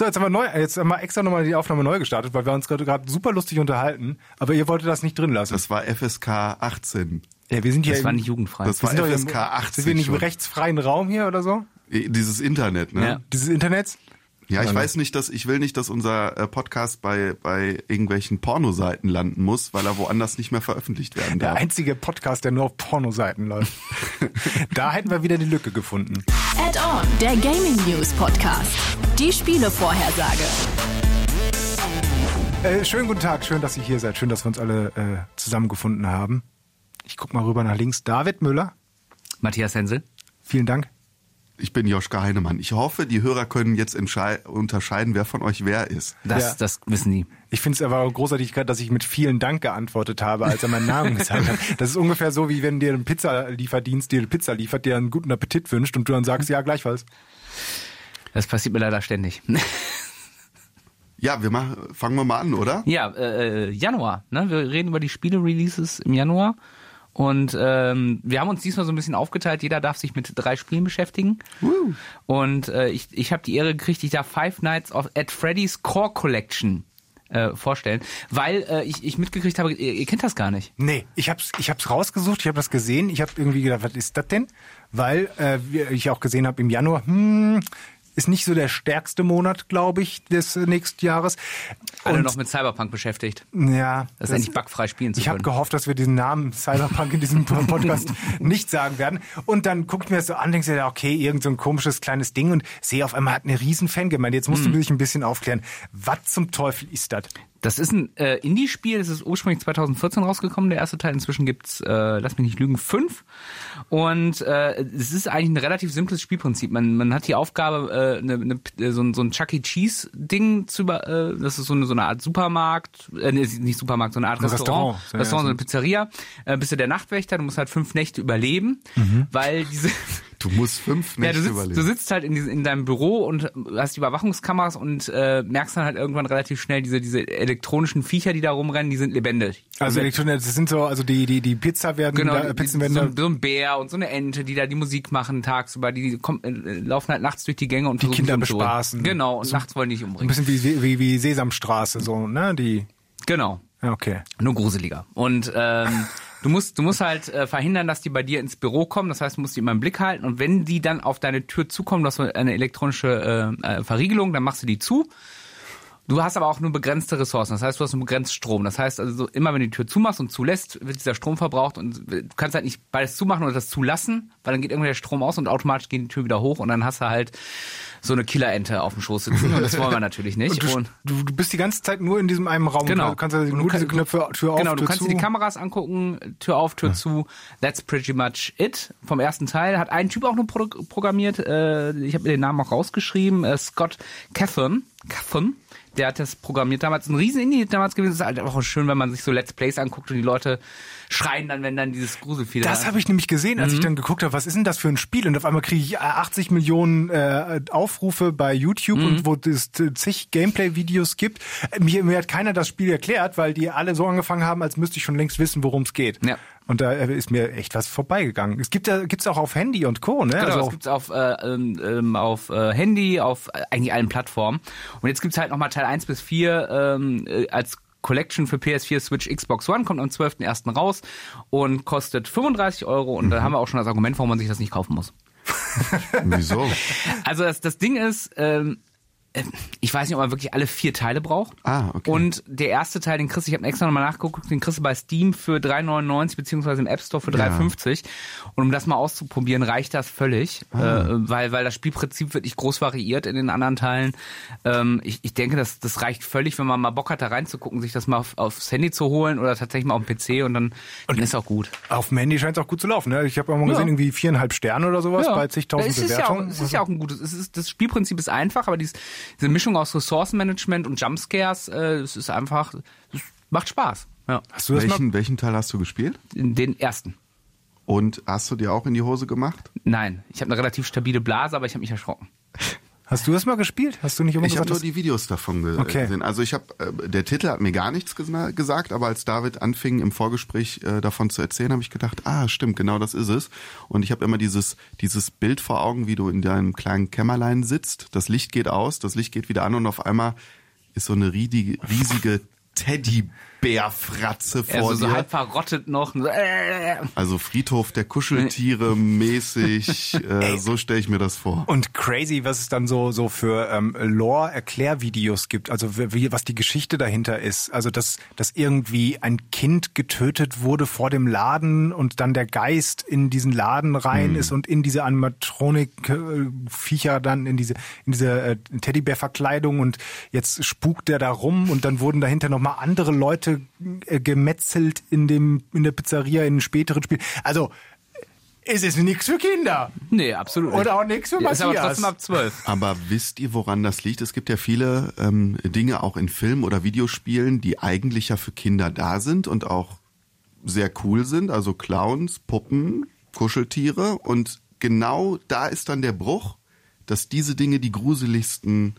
So, jetzt haben wir neu, jetzt haben wir extra nochmal die Aufnahme neu gestartet, weil wir uns gerade super lustig unterhalten. Aber ihr wolltet das nicht drin lassen. Das war FSK 18. Ja, wir sind hier. Das war im- nicht jugendfrei. Das war wir sind doch FSK im- 18 Sind wir nicht im schon. rechtsfreien Raum hier oder so? Dieses Internet, ne? Ja. Dieses Internets? Ja, ich Ja, weiß nicht, dass ich will nicht, dass unser äh, Podcast bei bei irgendwelchen Pornoseiten landen muss, weil er woanders nicht mehr veröffentlicht werden Der darf. einzige Podcast, der nur auf Pornoseiten läuft. da hätten wir wieder die Lücke gefunden. Add-on, der Gaming News Podcast. Die Spielevorhersage. Äh, schönen guten Tag, schön, dass ihr hier seid. Schön, dass wir uns alle äh, zusammengefunden haben. Ich guck mal rüber nach links. David Müller, Matthias Hensel. vielen Dank. Ich bin Joschka Heinemann. Ich hoffe, die Hörer können jetzt unterscheiden, wer von euch wer ist. Das, Ja. das wissen die. Ich finde es aber großartig, gerade, dass ich mit vielen Dank geantwortet habe, als er meinen Namen gesagt hat. Das ist ungefähr so, wie wenn dir ein Pizzalieferdienst dir eine Pizza liefert, dir einen guten Appetit wünscht und du dann sagst, ja, gleichfalls. Das passiert mir leider ständig. Ja, wir machen, fangen wir mal an, oder? ja, äh, äh, Januar. Ne? Wir reden über die Spiele-Releases im Januar. Und ähm, wir haben uns diesmal so ein bisschen aufgeteilt. Jeder darf sich mit drei Spielen beschäftigen. Und äh, ich, ich habe die Ehre gekriegt, ich darf Five Nights of, at Freddy's Core Collection äh, vorstellen, weil äh, ich, ich mitgekriegt habe, ihr, ihr kennt das gar nicht. Nee, ich hab's, ich hab's rausgesucht, ich habe das gesehen, ich habe irgendwie gedacht, was ist das denn? Weil äh, ich auch gesehen habe im Januar, hm, ist nicht so der stärkste Monat, glaube ich, des äh, nächsten Jahres. Alle Und- noch mit Cyberpunk beschäftigt. Ja, Das, endlich bugfrei spielen zu Ich habe können. gehofft, dass wir diesen Namen Cyberpunk in diesem Podcast nicht sagen werden. Und dann guckt mir das so an, denkst du, okay, irgend so ein komisches kleines Ding und sehe auf einmal hat eine riesen Fangemeinde. Jetzt musst du mich ein bisschen aufklären. Was zum Teufel ist das? Das ist ein äh, Indie-Spiel, das ist ursprünglich 2014 rausgekommen, der erste Teil. Inzwischen gibt's, äh, lass mich nicht lügen, fünf. Und äh, es ist eigentlich ein relativ simples Spielprinzip. Man, man hat die Aufgabe, äh, ne, ne, so, ein- so ein Chuck E. Cheese-Ding zu über, äh, das ist so eine, so eine Art Supermarkt, äh, nicht Supermarkt, so eine Art Ein Restaurant, Restaurant, Restaurant, so eine Pizzeria. Äh, bist du der Nachtwächter, du musst halt fünf Nächte überleben, weil diese Du musst fünf ja, Nächte du sitzt, überleben. du sitzt halt in, diesem- in deinem Büro und hast die Überwachungskameras und äh, merkst dann halt irgendwann relativ schnell, diese, diese elektronischen Viecher, die da rumrennen, die sind lebendig. Also Elektronik, das sind so, also die, die, die Pizza werden, Genau, da, Pizzen so, werden so ein Bär und so eine Ente, die da die Musik machen tagsüber, die, die kommen, äh, laufen halt nachts durch die Gänge und Die versuchen, Kinder bespaßen. Genau, und nachts wollen die ein umbringen. bisschen wie, wie, wie Sesamstraße, so, ne? Die, Genau. ja, okay. Nur gruseliger. Und ähm, du musst, du musst halt äh, verhindern, dass die bei dir ins Büro kommen. Das heißt, du musst die immer im Blick halten. Und wenn die dann auf deine Tür zukommen, du hast eine elektronische äh, äh, Verriegelung, dann machst du die zu. Du hast aber auch nur begrenzte Ressourcen. Das heißt, du hast nur begrenzt Strom. Das heißt also, so, immer wenn du die Tür zumachst und zulässt, wird dieser Strom verbraucht und du kannst halt nicht beides zumachen oder das zulassen, weil dann geht irgendwann der Strom aus und automatisch geht die Tür wieder hoch und dann hast du halt so eine Killerente auf dem Schoß sitzen und das wollen wir natürlich nicht. Und Und du, du, du bist die ganze Zeit nur in diesem einen Raum. Genau. Du kannst also Und nur du diese kann- Knöpfe, Tür auf, Genau, du Tür kannst zu. dir die Kameras angucken, Tür auf, Tür zu. That's pretty much it. Vom ersten Teil hat ein Typ auch nur pro programmiert. Äh, ich habe mir den Namen auch rausgeschrieben. Äh, Scott Cathon. Cathon. Der hat das programmiert damals. Ein riesen Indie damals gewesen. Es ist halt auch schön, wenn man sich so Let's Plays anguckt und die Leute schreien dann, wenn dann dieses Gruselvieh Das da- habe ich nämlich gesehen, als Mhm. ich dann geguckt habe, was ist denn das für ein Spiel? Und auf einmal kriege ich äh, 80 Millionen äh, Aufrufe bei YouTube Mhm. und wo es äh, zig Gameplay-Videos gibt. Äh, Mir, mir hat keiner das Spiel erklärt, weil die alle so angefangen haben, als müsste ich schon längst wissen, worum es geht. Ja. Und da äh, ist mir echt was vorbeigegangen. Es gibt ja gibt's auch auf Handy und Co. Ne? Genau, also auch, gibt's auf, äh, ähm, ähm, auf äh, Handy, auf äh, eigentlich allen Plattformen. Und jetzt gibt's halt nochmal Teil 1 bis 4 ähm, äh, als Collection für PS4, Switch, Xbox One, kommt am 12.01. raus und kostet 35 Euro. Und Mhm. da haben wir auch schon das Argument, warum man sich das nicht kaufen muss. Wieso? Also das, das Ding ist, ähm, äh, ich weiß nicht, ob man wirklich alle vier Teile braucht. Ah, okay. Und der erste Teil, den kriegst du, ich habe extra nochmal nachgeguckt, den kriegst du bei Steam für 3,99 beziehungsweise im App Store für 3,50. Und um das mal auszuprobieren, reicht das völlig, Ah. äh, weil, weil das Spielprinzip wird nicht groß variiert in den anderen Teilen. Ähm, ich, ich denke, das, das reicht völlig, wenn man mal Bock hat, da reinzugucken, sich das mal auf, aufs Handy zu holen oder tatsächlich mal auf dem PC und dann, dann ist auch gut. auf dem Handy scheint es auch gut zu laufen. Ne? Ich habe auch mal gesehen, Ja. irgendwie viereinhalb Sterne oder sowas bei zigtausend es ist ja auch, Bewertungen. es ist ja auch ein gutes, es ist, das Spielprinzip ist einfach, aber dies, diese Mischung aus Ressourcenmanagement und Jumpscares, äh, es ist einfach, es macht Spaß. Ja. Hast du das mal? welchen, welchen Teil hast du gespielt? Den ersten. Und hast du dir auch in die Hose gemacht? Nein, ich habe eine relativ stabile Blase, aber ich habe mich erschrocken. Hast du das mal gespielt? Hast du nicht immer Ich habe nur die Videos davon ge Okay. gesehen. Also ich habe, äh, der Titel hat mir gar nichts gesa- gesagt, aber als David anfing im Vorgespräch äh, davon zu erzählen, habe ich gedacht, ah, stimmt, genau das ist es. Und ich habe immer dieses dieses Bild vor Augen, wie du in deinem kleinen Kämmerlein sitzt. Das Licht geht aus, das Licht geht wieder an und auf einmal ist so eine riesige, riesige Teddybärfratze vor Also so dir. halb verrottet noch. Äh, Also Friedhof der Kuscheltiere mäßig, äh, so stelle ich mir das vor. Und crazy, was es dann so so für ähm, Lore-Erklärvideos gibt, also wie, was die Geschichte dahinter ist. Also dass, dass irgendwie ein Kind getötet wurde vor dem Laden und dann der Geist in diesen Laden rein ist und in diese Animatronik-Viecher dann in diese in diese äh, Teddybär-Verkleidung und jetzt spukt der da rum und dann wurden dahinter nochmal andere Leute äh, gemetzelt in dem in der Pizzeria in späteren Spielen. Also es ist nichts für Kinder. nee, absolut. Oder auch nichts für Ja, Ist aber trotzdem ab 12. Aber wisst ihr, woran das liegt? Es gibt ja viele ähm, Dinge auch in Filmen oder Videospielen, die eigentlich ja für Kinder da sind und auch sehr cool sind. Also Clowns, Puppen, Kuscheltiere. Und genau da ist dann der Bruch, dass diese Dinge die gruseligsten,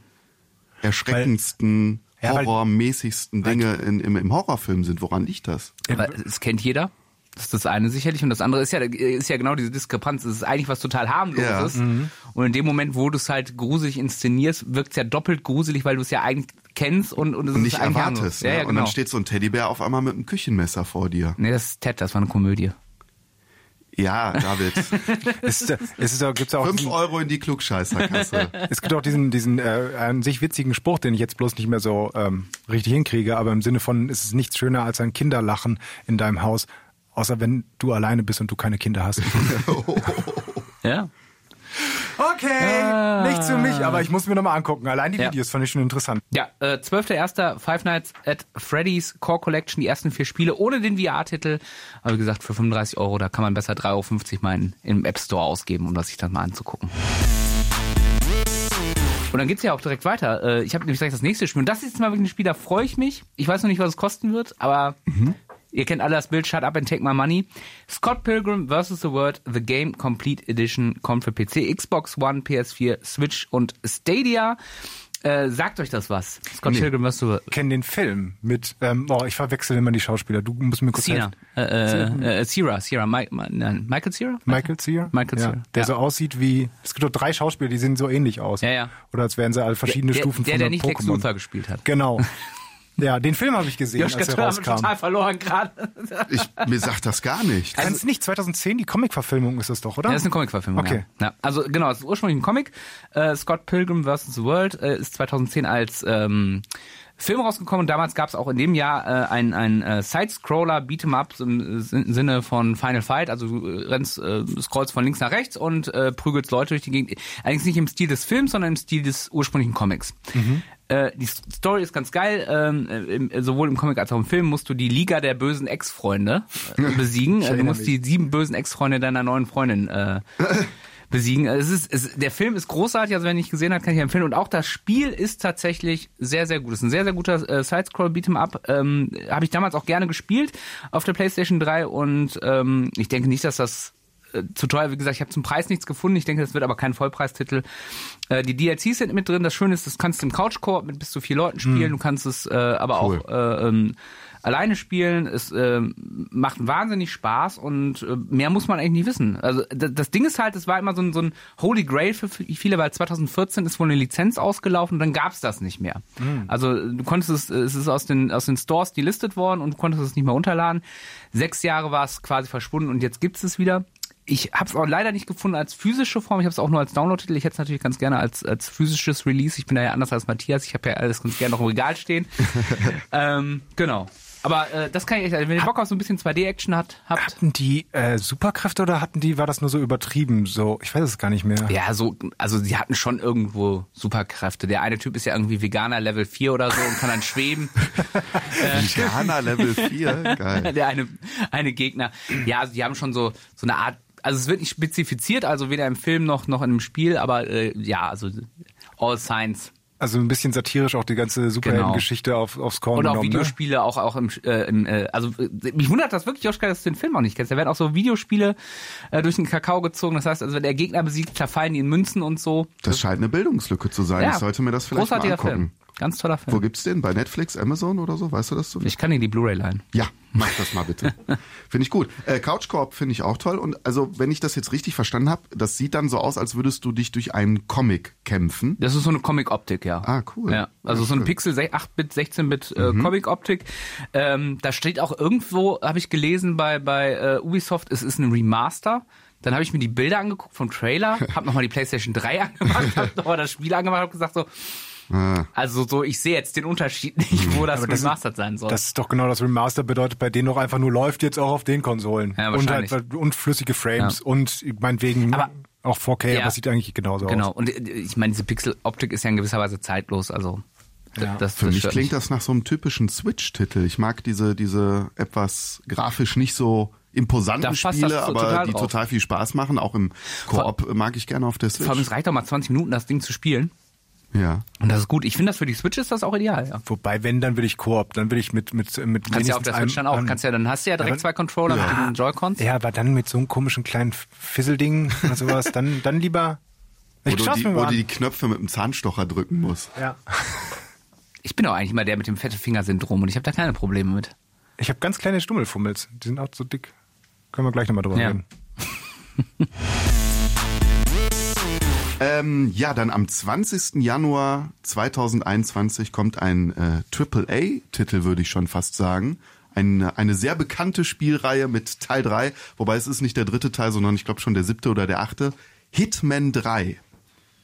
erschreckendsten, Ja, horrormäßigsten Dinge in, im, im Horrorfilm sind. Woran liegt das? Aber es kennt jeder. Das ist das eine sicherlich. Und das andere ist ja, ist ja genau diese Diskrepanz. Es ist eigentlich was total harmloses. Ja. Und in dem Moment, wo du es halt gruselig inszenierst, wirkt es ja doppelt gruselig, weil du es ja eigentlich kennst und, und es Und ist nicht erwartest. Ne? Ja, ja, Und genau. dann steht so ein Teddybär auf einmal mit einem Küchenmesser vor dir. nee, das ist Ted, das war eine Komödie. Ja, David. Es, ist, es ist, gibt's auch Fünf diesen, Euro in die Klugscheißerkasse. es gibt auch diesen, diesen äh, an sich witzigen Spruch, den ich jetzt bloß nicht mehr so ähm, richtig hinkriege, aber im Sinne von, es ist nichts schöner als ein Kinderlachen in deinem Haus, außer wenn du alleine bist und du keine Kinder hast. Ja. Okay, nichts für mich, aber ich muss mir nochmal angucken. Allein die Ja. Videos fand ich schon interessant. Ja, äh, 12.01. Five Nights at Freddy's Core Collection, die ersten vier Spiele ohne den VR-Titel. Aber wie gesagt, für 35 Euro, da kann man besser 3,50 Euro mal in, im App Store ausgeben, um das sich dann mal anzugucken. Und dann geht's ja auch direkt weiter. Äh, Ich habe nämlich gleich das nächste Spiel. Und das ist jetzt mal wirklich ein Spiel, da freue ich mich. Ich weiß noch nicht, was es kosten wird, aber ihr kennt alle das Bild, Shut Up and Take My Money. Scott Pilgrim vs. The World, The Game Complete Edition, kommt für PC, Xbox One, PS4, Switch und Stadia. Äh, sagt euch das was? Scott Pilgrim vs. The World. Ich kenne den Film mit, ähm, oh, ich verwechsel immer die Schauspieler. Du musst mir kurz Cena. helfen. Äh, äh, Cera, Mi Mi- nein, Michael Cera? Michael Cera? Michael ja, Cera. Der Ja. so aussieht wie, es gibt doch drei Schauspieler, die sehen so ähnlich aus. Ja, ja. Oder als wären sie alle verschiedene der, Stufen der, von der einem nicht Lex Pokémon. Luthor gespielt hat. Genau. Ja, den Film habe ich gesehen, Joschka als er Tör haben wir rauskam. total verloren gerade. Ich, mir sagt das gar nicht. Kann es nicht 2010 die Comic-Verfilmung ist das doch, oder? Ja, das ist eine Comic-Verfilmung. Okay. Ja. ja. Also genau, es ist ursprünglich ein Comic. Äh, Scott Pilgrim vs. The World äh, ist 2010 als ähm, Film rausgekommen und damals gab es auch in dem Jahr äh, ein, ein äh, Side-Scroller Beat'em Up im Sin- Sinne von Final Fight. Also du äh, rennst, äh, scrollst von links nach rechts und äh, prügelst Leute durch die Gegend. Allerdings nicht im Stil des Films, sondern im Stil des ursprünglichen Comics. Äh, die Story ist ganz geil. Ähm, äh, im, sowohl im Comic als auch im Film musst du die Liga der bösen Ex-Freunde äh, besiegen. Äh, du musst die sieben bösen Ex-Freunde deiner neuen Freundin äh, besiegen. Es ist, es, der Film ist großartig, also wer ihn nicht gesehen hat, kann ich empfehlen. Und auch das Spiel ist tatsächlich sehr, sehr gut. Es ist ein sehr, sehr guter äh, Sidescroll Beat'em Up. Ähm, Habe ich damals auch gerne gespielt auf der PlayStation 3 und ähm, ich denke nicht, dass das äh, zu teuer, wie gesagt, ich habe zum Preis nichts gefunden. Ich denke, das wird aber kein Vollpreistitel. Äh, die DLCs sind mit drin. Das Schöne ist, das kannst du im Couch-Koop mit bis zu vier Leuten spielen. Du kannst es äh, aber Cool. auch äh, ähm, alleine spielen. Es äh, macht wahnsinnig Spaß und äh, mehr muss man eigentlich nicht wissen. Also das, Ding ist halt, es war immer so ein, so ein Holy Grail für viele, weil 2014 ist wohl eine Lizenz ausgelaufen und dann gab's das nicht mehr. Also du konntest es, es ist aus den aus den Stores delistet worden und du konntest es nicht mehr runterladen. Sechs Jahre war es quasi verschwunden und jetzt gibt's es wieder. Ich habe es auch leider nicht gefunden als physische Form. Ich habe es auch nur als Download-Titel. Ich hätte es natürlich ganz gerne als, als physisches Release. Ich bin da ja anders als Matthias. Ich habe ja alles ganz gerne noch im Regal stehen. ähm, genau. Aber äh, das kann ich echt, also wenn ihr Bock auf so ein bisschen 2D-Action hat, habt. Hatten die äh, Superkräfte oder hatten die, war das nur so übertrieben? So, ich weiß es gar nicht mehr. Ja, so, also sie hatten schon irgendwo Superkräfte. Der eine Typ ist ja irgendwie Veganer Level 4 oder so und kann dann schweben. Veganer Level 4, geil. Der eine, eine Gegner. Ja, also die haben schon so, so eine Art, also es wird nicht spezifiziert, also weder im Film noch, noch in dem Spiel, aber äh, ja, also all signs Also ein bisschen satirisch auch die ganze Superheldengeschichte auf, aufs Korn Und auch genommen, ne? Videospiele, auch auch im, äh, im äh, also äh, mich wundert das wirklich, Joschka, dass du den Film auch nicht kennst. Da werden auch so Videospiele äh, durch den Kakao gezogen. Das heißt, also wenn der Gegner besiegt, zerfallen die in Münzen und so. Das scheint eine Bildungslücke zu sein. Ja, ich sollte mir das vielleicht mal großartiger angucken. Film. Ganz toller Film. Wo gibt's den? Bei Netflix, Amazon oder so? Weißt du das zufällig? Ich kann dir die Blu-ray leihen. Ja, mach das mal bitte. finde ich gut. Äh, Couch Corp finde ich auch toll. Und also, wenn ich das jetzt richtig verstanden habe, das sieht dann so aus, als würdest du dich durch einen Comic kämpfen. Das ist so eine Comic-Optik, ja. Ah, cool. Ja, also Ja, so eine. Pixel 8-Bit, 16-Bit äh, Comic-Optik. Ähm, da steht auch irgendwo, habe ich gelesen bei bei äh, Ubisoft, es ist ein Remaster. Dann habe ich mir die Bilder angeguckt vom Trailer, habe nochmal die PlayStation 3 angemacht, habe nochmal das Spiel angemacht und gesagt so, Ah. also so, ich sehe jetzt den Unterschied nicht, wo das Aber das ist- remastered sein soll. Das ist doch genau das Remaster bedeutet bei denen doch einfach nur läuft jetzt auch auf den Konsolen. Ja, und, wahrscheinlich. halt, und flüssige Frames Ja. und meinetwegen Aber- auch 4K, Ja. aber sieht eigentlich genauso genau. aus. Und äh, ich meine, diese Pixel-Optik ist ja in gewisser Weise zeitlos, also Ja. das, Für das mich klingt das nach so einem typischen Switch-Titel. Ich mag diese, diese etwas grafisch nicht so imposanten das Spiele, so aber total die drauf. total viel Spaß machen. Auch im Koop mag ich gerne auf der Vor allem, Switch. es reicht doch mal 20 Minuten, das Ding zu spielen. Ja. Und das ist gut. Ich finde, das für die Switch ist das auch ideal, ja. Wobei, wenn, dann will ich Koop, dann will ich mit mit mit Kannst ja auf der Switch dann auch, kannst ja, dann hast du ja direkt aber- zwei Controller Ja. mit den Joy-Cons. Ja, aber dann mit so einem komischen kleinen Fisselding oder sowas, dann dann lieber. Wo Ich du, schaff's die, mir wo mal du die. Knöpfe mit dem Zahnstocher drücken musst. Ja. Ich bin auch eigentlich immer der mit dem fette Finger-Syndrom und ich habe da keine Probleme mit. Ich habe ganz kleine Stummelfummels, die sind auch so dick. Können wir gleich nochmal drüber Ja. reden. Ähm, ja, dann am 20. Januar 2021 kommt ein äh, AAA-Titel, würde ich schon fast sagen. Eine, eine sehr bekannte Spielreihe mit Teil 3, wobei es ist nicht der dritte Teil, sondern ich glaube schon der siebte oder der achte. Hitman 3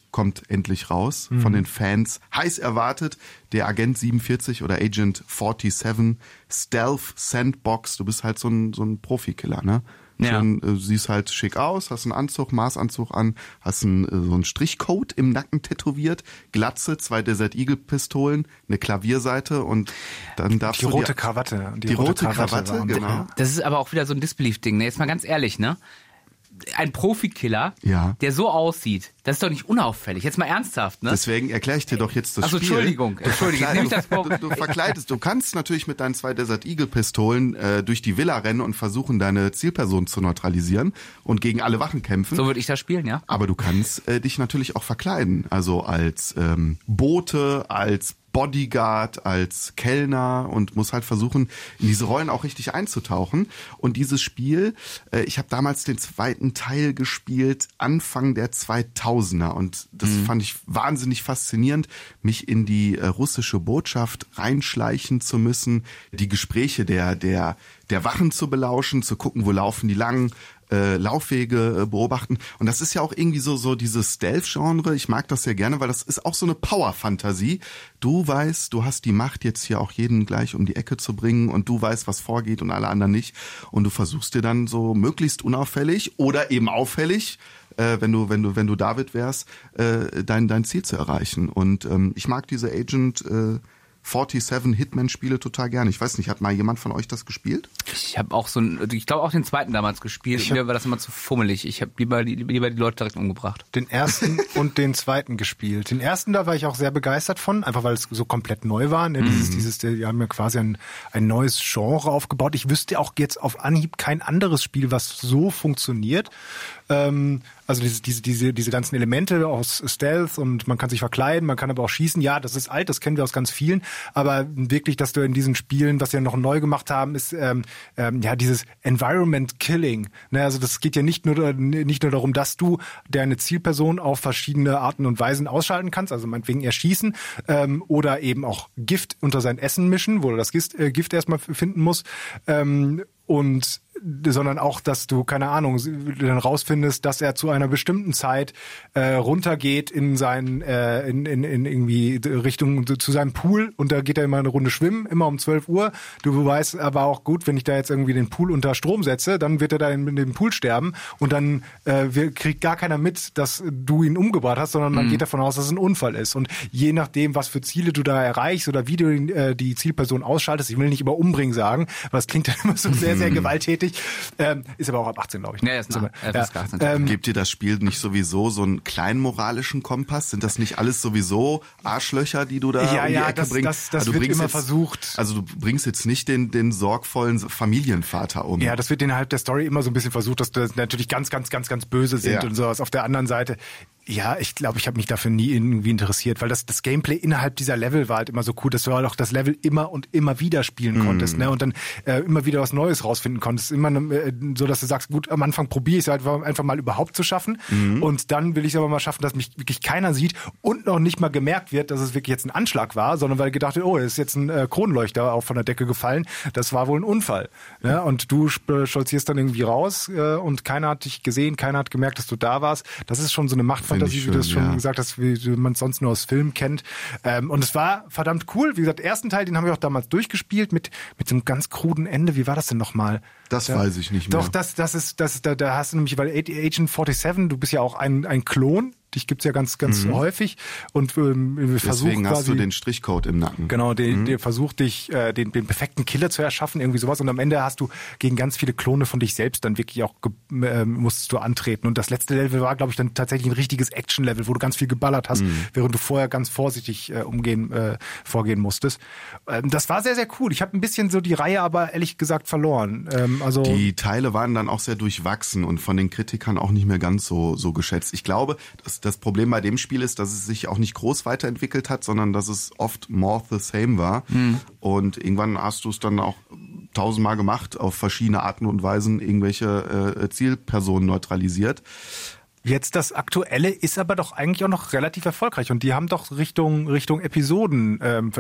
kommt endlich raus, von den Fans heiß erwartet. Der Agent 47 oder Agent 47 Stealth Sandbox. Du bist halt so ein, so ein Profikiller, ne? Ja. Schön, äh, siehst halt schick aus, hast einen Anzug, Maßanzug an, hast einen, äh, so einen Strichcode im Nacken tätowiert, Glatze, zwei Desert Eagle Pistolen, eine Klavierseite und dann darfst Die du rote dir- Krawatte. Die rote Krawatte, war- genau. Das ist aber auch wieder so ein Disbelief-Ding. Ne? Jetzt mal ganz ehrlich, ne? Ein Profikiller, Ja. der so aussieht, das ist doch nicht unauffällig. Jetzt mal ernsthaft, ne? Deswegen erkläre ich dir doch jetzt das Also, Spiel. Entschuldigung, Du Entschuldigung, ich das verkleidest- du, du verkleidest. Du kannst natürlich mit deinen zwei Desert Eagle Pistolen äh, durch die Villa rennen und versuchen, deine Zielperson zu neutralisieren und gegen alle Wachen kämpfen. so würde ich das spielen, ja? Aber du kannst äh, dich natürlich auch verkleiden. Also als ähm, Bote, als Bodyguard, als Kellner und muss halt versuchen, in diese Rollen auch richtig einzutauchen. Und dieses Spiel, äh, ich habe damals den zweiten Teil gespielt, Anfang der 2000er. Und das fand ich wahnsinnig faszinierend, mich in die äh, russische Botschaft reinschleichen zu müssen, die Gespräche der, der, der Wachen zu belauschen, zu gucken, wo laufen die lang, äh, Laufwege äh, beobachten. Und das ist ja auch irgendwie so, so dieses Stealth-Genre. Ich mag das sehr gerne, weil das ist auch so eine Power-Fantasie. Du weißt, du hast die Macht, jetzt hier auch jeden gleich um die Ecke zu bringen und du weißt, was vorgeht und alle anderen nicht. Und du versuchst dir dann so möglichst unauffällig oder eben auffällig, äh, wenn du, wenn du, wenn du David wärst, äh, dein, dein Ziel zu erreichen. Und ähm, ich mag diese Agent äh, 47 Hitman-Spiele total gerne. Ich weiß nicht, hat mal jemand von euch das gespielt? Ich habe auch so ein, ich glaube auch den zweiten damals gespielt. Mir war das immer zu fummelig. Ich habe lieber, die- lieber die Leute direkt umgebracht. Den ersten und den zweiten gespielt. Den ersten, da war ich auch sehr begeistert von, einfach weil es so komplett neu war. Ne? Mhm. Dieses, dieses, die haben ja quasi ein, ein neues Genre aufgebaut. Ich wüsste auch jetzt auf Anhieb kein anderes Spiel, was so funktioniert. Ähm, also diese, diese, diese, diese ganzen Elemente aus Stealth und man kann sich verkleiden, man kann aber auch schießen. Ja, das ist alt, das kennen wir aus ganz vielen. Aber wirklich, dass du in diesen Spielen, was ja noch neu gemacht haben, ist ähm, ähm, ja dieses Environment Killing. Ne? Also das geht ja nicht nur nicht nur darum, dass du deine Zielperson auf verschiedene Arten und Weisen ausschalten kannst, also meinetwegen erschießen ähm, oder eben auch Gift unter sein Essen mischen, wo du das Gift, äh, Gift erstmal finden musst. Ähm, und sondern auch, dass du, keine Ahnung, dann rausfindest, dass er zu einer bestimmten Zeit äh, runtergeht in sein, äh, in, in, in irgendwie Richtung zu seinem Pool und da geht er immer eine Runde schwimmen, immer um 12 Uhr. Du weißt aber auch gut, wenn ich da jetzt irgendwie den Pool unter Strom setze, dann wird er da in, in dem Pool sterben und dann äh, kriegt gar keiner mit, dass du ihn umgebracht hast, sondern man geht davon aus, dass es ein Unfall ist. Und je nachdem, was für Ziele du da erreichst oder wie du äh, die Zielperson ausschaltest, ich will nicht über umbringen sagen, weil das klingt dann immer so sehr, sehr gewalttätig, richtig. Ähm, ist aber auch ab 18, glaube ich. Ja, ist So, nach- äh, FSK 18. ähm, Gibt dir das Spiel nicht sowieso so einen kleinen moralischen Kompass? Sind das nicht alles sowieso Arschlöcher, die du da Ja, um die ja, Ecke das- bringst? das- das Also du wird bringst immer jetzt, versucht. Also du bringst jetzt nicht den, den sorgvollen Familienvater um. Ja, das wird innerhalb der Story immer so ein bisschen versucht, dass das natürlich ganz, ganz, ganz, ganz böse sind Ja. und sowas. Auf der anderen Seite, ja, ich glaube, ich habe mich dafür nie irgendwie interessiert, weil das, das Gameplay innerhalb dieser Level war halt immer so cool, dass du halt auch das Level immer und immer wieder spielen konntest, ne? Und dann äh, immer wieder was Neues rausfinden konntest. Immer äh, so, dass du sagst, gut, am Anfang probiere ich es halt einfach mal überhaupt zu schaffen. Und dann will ich es aber mal schaffen, dass mich wirklich keiner sieht und noch nicht mal gemerkt wird, dass es wirklich jetzt ein Anschlag war, sondern weil gedacht wird, oh, es ist jetzt ein äh, Kronleuchter auch von der Decke gefallen. Das war wohl ein Unfall. Ne? Und du stolzierst dann irgendwie raus äh, und keiner hat dich gesehen, keiner hat gemerkt, dass du da warst. Das ist schon so eine Machtfantasie, Finde wie du schön, schon ja. gesagt hast, wie man es sonst nur aus Filmen kennt. Ähm, und es war verdammt cool. Wie gesagt, ersten Teil, den haben wir auch damals durchgespielt mit mit so einem ganz kruden Ende. Wie war das denn nochmal? Das weiß ich nicht mehr. Doch, das, das ist, das, da, da hast du nämlich, weil Agent 47, du bist ja auch ein, ein Klon, dich gibt's ja ganz, ganz häufig und ähm, versucht Mhm. Deswegen quasi. hast du den Strichcode im Nacken. Genau, der, Mhm. der versucht dich, äh, den, den perfekten Killer zu erschaffen, irgendwie sowas. Und am Ende hast du gegen ganz viele Klone von dich selbst dann wirklich auch ähm, musstest du antreten. Und das letzte Level war, glaube ich, dann tatsächlich ein richtiges Action-Level, wo du ganz viel geballert hast, Mhm. während du vorher ganz vorsichtig äh, umgehen, äh, vorgehen musstest. Ähm, das war sehr, sehr cool. Ich habe ein bisschen so die Reihe aber ehrlich gesagt verloren. Ähm, also Die Teile waren dann auch sehr durchwachsen und von den Kritikern auch nicht mehr ganz so, so geschätzt. Ich glaube, das, das Problem bei dem Spiel ist, dass es sich auch nicht groß weiterentwickelt hat, sondern dass es oft more the same war. Und irgendwann hast du es dann auch tausendmal gemacht, auf verschiedene Arten und Weisen irgendwelche äh, Zielpersonen neutralisiert. Jetzt das aktuelle ist aber doch eigentlich auch noch relativ erfolgreich und die haben doch Richtung Richtung Episoden ähm,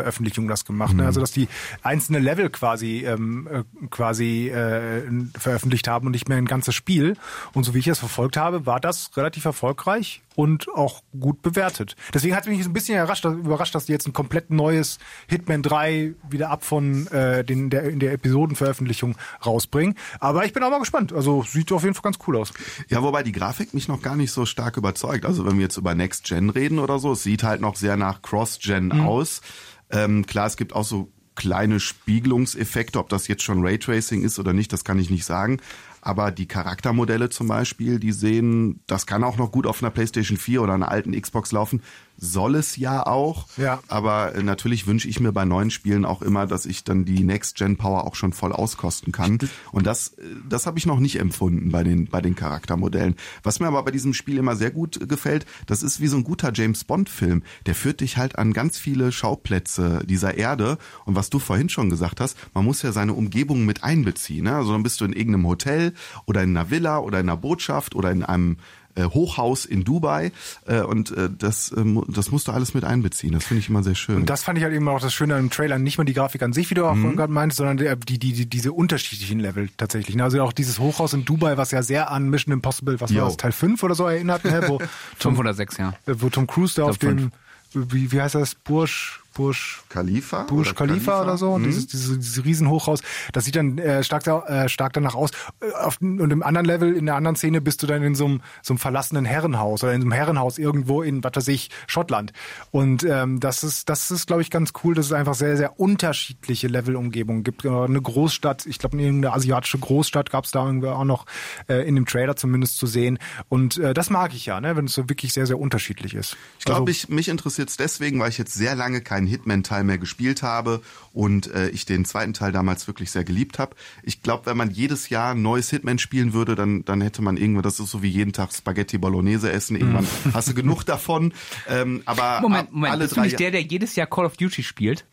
das gemacht, ne? also dass die einzelne Level quasi ähm, äh, quasi äh, veröffentlicht haben und nicht mehr ein ganzes Spiel und so wie ich es verfolgt habe, war das relativ erfolgreich und auch gut bewertet. Deswegen hat mich so ein bisschen überrascht, dass, überrascht, dass die jetzt ein komplett neues Hitman 3 wieder ab von äh, den der in der Episodenveröffentlichung rausbringen, aber ich bin auch mal gespannt. Also sieht auf jeden Fall ganz cool aus. Ja, wobei die Grafik mich noch gar nicht so stark überzeugt. Also wenn wir jetzt über Next Gen reden oder so, es sieht halt noch sehr nach Cross-Gen aus. Ähm, klar, es gibt auch so kleine Spiegelungseffekte, ob das jetzt schon Raytracing ist oder nicht, das kann ich nicht sagen. Aber die Charaktermodelle zum Beispiel, die sehen, das kann auch noch gut auf einer PlayStation 4 oder einer alten Xbox laufen. Soll es ja auch. Ja. Aber äh, natürlich wünsche ich mir bei neuen Spielen auch immer, dass ich dann die Next-Gen-Power auch schon voll auskosten kann. Und das, äh, das habe ich noch nicht empfunden bei den, bei den Charaktermodellen. Was mir aber bei diesem Spiel immer sehr gut äh, gefällt, das ist wie so ein guter James Bond-Film. Der führt dich halt an ganz viele Schauplätze dieser Erde. Und was du vorhin schon gesagt hast, man muss ja seine Umgebung mit einbeziehen. Ne? Also dann bist du in irgendeinem Hotel oder in einer Villa oder in einer Botschaft oder in einem Hochhaus in Dubai äh, und äh, das, äh, das musst du alles mit einbeziehen. Das finde ich immer sehr schön. Und das fand ich halt eben auch das Schöne am Trailer. Nicht mal die Grafik an sich, wie du auch Mhm. gerade meinst, sondern der, die, die, die, diese unterschiedlichen Level tatsächlich. ne? Also auch dieses Hochhaus in Dubai, was ja sehr an Mission Impossible, was Jo. war das, Teil 5 oder so erinnert, ne? wo, Tom, 5 oder 6, ja. äh, wo Tom Cruise da auf dem, wie, wie heißt das, Bursch, Bursch, Khalifa? Burj oder Khalifa oder so, Mhm. dieses, dieses, dieses Riesenhochhaus, das sieht dann äh, stark, äh, stark danach aus. Äh, Auf, und im anderen Level, in der anderen Szene bist du dann in so einem, so einem verlassenen Herrenhaus oder in so einem Herrenhaus irgendwo in, was weiß ich, Schottland. Und ähm, das ist, das ist, glaube ich, ganz cool, dass es einfach sehr, sehr unterschiedliche Levelumgebungen gibt. Äh, Eine Großstadt, ich glaube, irgendeine asiatische Großstadt gab es da irgendwie auch noch äh, in dem Trailer zumindest zu sehen. Und äh, das mag ich ja, ne, wenn es so wirklich sehr, sehr unterschiedlich ist. Ich glaube, Also- ich, mich interessiert es deswegen, weil ich jetzt sehr lange keinen Hitman-Teil mehr gespielt habe und äh, ich den zweiten Teil damals wirklich sehr geliebt habe. Ich glaube, wenn man jedes Jahr ein neues Hitman spielen würde, dann, dann hätte man irgendwann, das ist so wie jeden Tag Spaghetti Bolognese essen, irgendwann hast du genug davon. Ähm, aber Moment, Moment, alle bist du nicht der, der jedes Jahr Call of Duty spielt?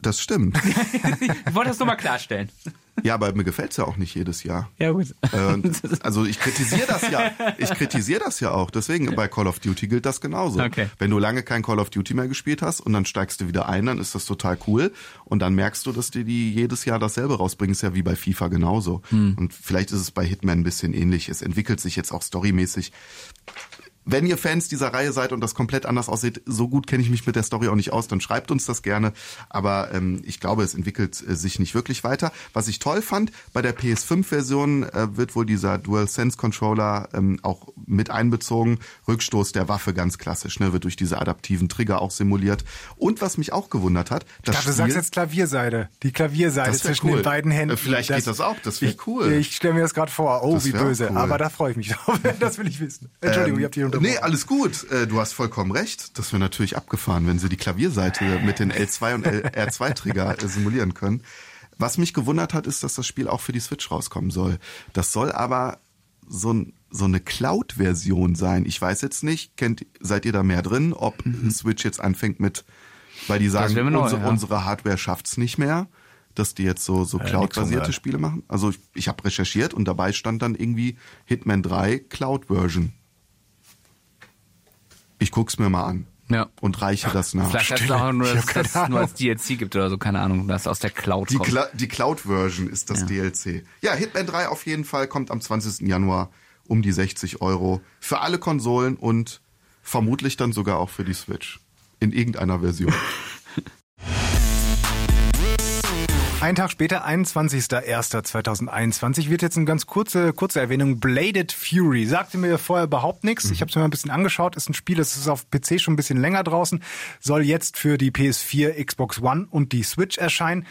Das stimmt. Ich wollte das nur mal klarstellen. Ja, aber mir gefällt's ja auch nicht jedes Jahr. Ja, gut. Äh, also ich kritisiere das ja. Ich kritisiere das ja auch. Deswegen bei Call of Duty gilt das genauso. Okay. Wenn du lange kein Call of Duty mehr gespielt hast und dann steigst du wieder ein, dann ist das total cool. Und dann merkst du, dass die, die jedes Jahr dasselbe rausbringen. Ist ja wie bei FIFA genauso. Und vielleicht ist es bei Hitman ein bisschen ähnlich. Es entwickelt sich jetzt auch storymäßig. Wenn ihr Fans dieser Reihe seid und das komplett anders aussieht, so gut kenne ich mich mit der Story auch nicht aus, dann schreibt uns das gerne. Aber ähm, ich glaube, es entwickelt äh, sich nicht wirklich weiter. Was ich toll fand, bei der PS5-Version äh, wird wohl dieser DualSense-Controller ähm, auch mit einbezogen. Rückstoß der Waffe ganz klassisch, ne, wird durch diese adaptiven Trigger auch simuliert. Und was mich auch gewundert hat, das Ich dachte, du sagst jetzt Klavierseite. Die Klavierseite Das zwischen cool. den beiden Händen. Äh, vielleicht geht das auch, das wär ich, cool. Ich stelle mir das gerade vor. Oh, Das wie böse. cool. Aber da freue ich mich drauf. das will ich wissen. Entschuldigung, ich habe unterbrochen. Nee, alles gut. Äh, Du hast vollkommen recht. Das wäre natürlich abgefahren, wenn sie die Klavierseite mit den L2 und R2-Trigger äh, simulieren können. Was mich gewundert hat, ist, dass das Spiel auch für die Switch rauskommen soll. Das soll aber so, ein, so eine Cloud-Version sein. Ich weiß jetzt nicht, kennt, seid ihr da mehr drin, ob Switch jetzt anfängt mit, weil die sagen, neu, unsere, ja. unsere Hardware schafft's nicht mehr, dass die jetzt so, so nix Cloud-basierte von Spiele machen. Also ich, ich habe recherchiert und dabei stand dann irgendwie Hitman 3 Cloud-Version. Ich guck's mir mal an Ja. und reiche das nach. Vielleicht heißt es auch nur, dass dass es nur als DLC gibt oder so, keine Ahnung, dass aus der Cloud Die, kommt. Cla die Cloud-Version ist das DLC. Ja, Hitman 3 auf jeden Fall kommt am 20. Januar um die 60 Euro für alle Konsolen und vermutlich dann sogar auch für die Switch. In irgendeiner Version. Ein Tag später, 21.01.2021, wird jetzt eine ganz kurze, kurze Erwähnung. Bladed Fury. Sagte mir vorher überhaupt nichts. Ich habe es mir mal ein bisschen angeschaut. Ist ein Spiel, das ist auf PC schon ein bisschen länger draußen. Soll jetzt für die PS4, Xbox One und die Switch erscheinen.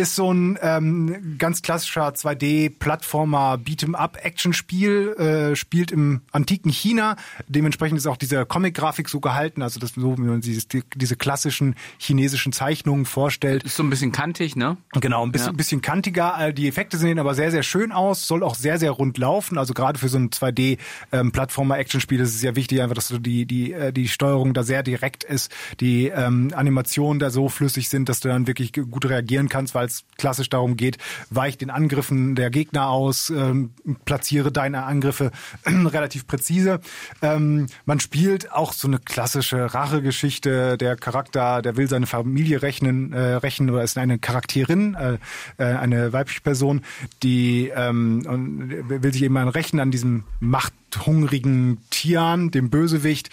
Ist so ein ähm, ganz klassischer 2D-Plattformer Beat'em-up-Action-Spiel. Äh, spielt im antiken China. Dementsprechend ist auch diese Comic-Grafik so gehalten. Also das so, wie man die, diese klassischen chinesischen Zeichnungen vorstellt. Ist so ein bisschen kantig, ne? Genau, ein bisschen, Ja. bisschen kantiger. Die Effekte sehen aber sehr, sehr schön aus. Soll auch sehr, sehr rund laufen. Also gerade für so ein 2D-Plattformer-Action-Spiel ist es sehr wichtig, einfach, dass du die, die, äh, die Steuerung da sehr direkt ist, die ähm, Animationen da so flüssig sind, dass du dann wirklich gut reagieren kannst, weil es klassisch darum geht, weich den Angriffen der Gegner aus, ähm, platziere deine Angriffe relativ präzise. Ähm, man spielt auch so eine klassische Rachegeschichte. Der Charakter, der will seine Familie rechnen, äh, rächen oder ist eine Charakterin, äh, äh, eine weibliche Person, die ähm, will sich eben rächen an diesem machthungrigen Tian, dem Bösewicht.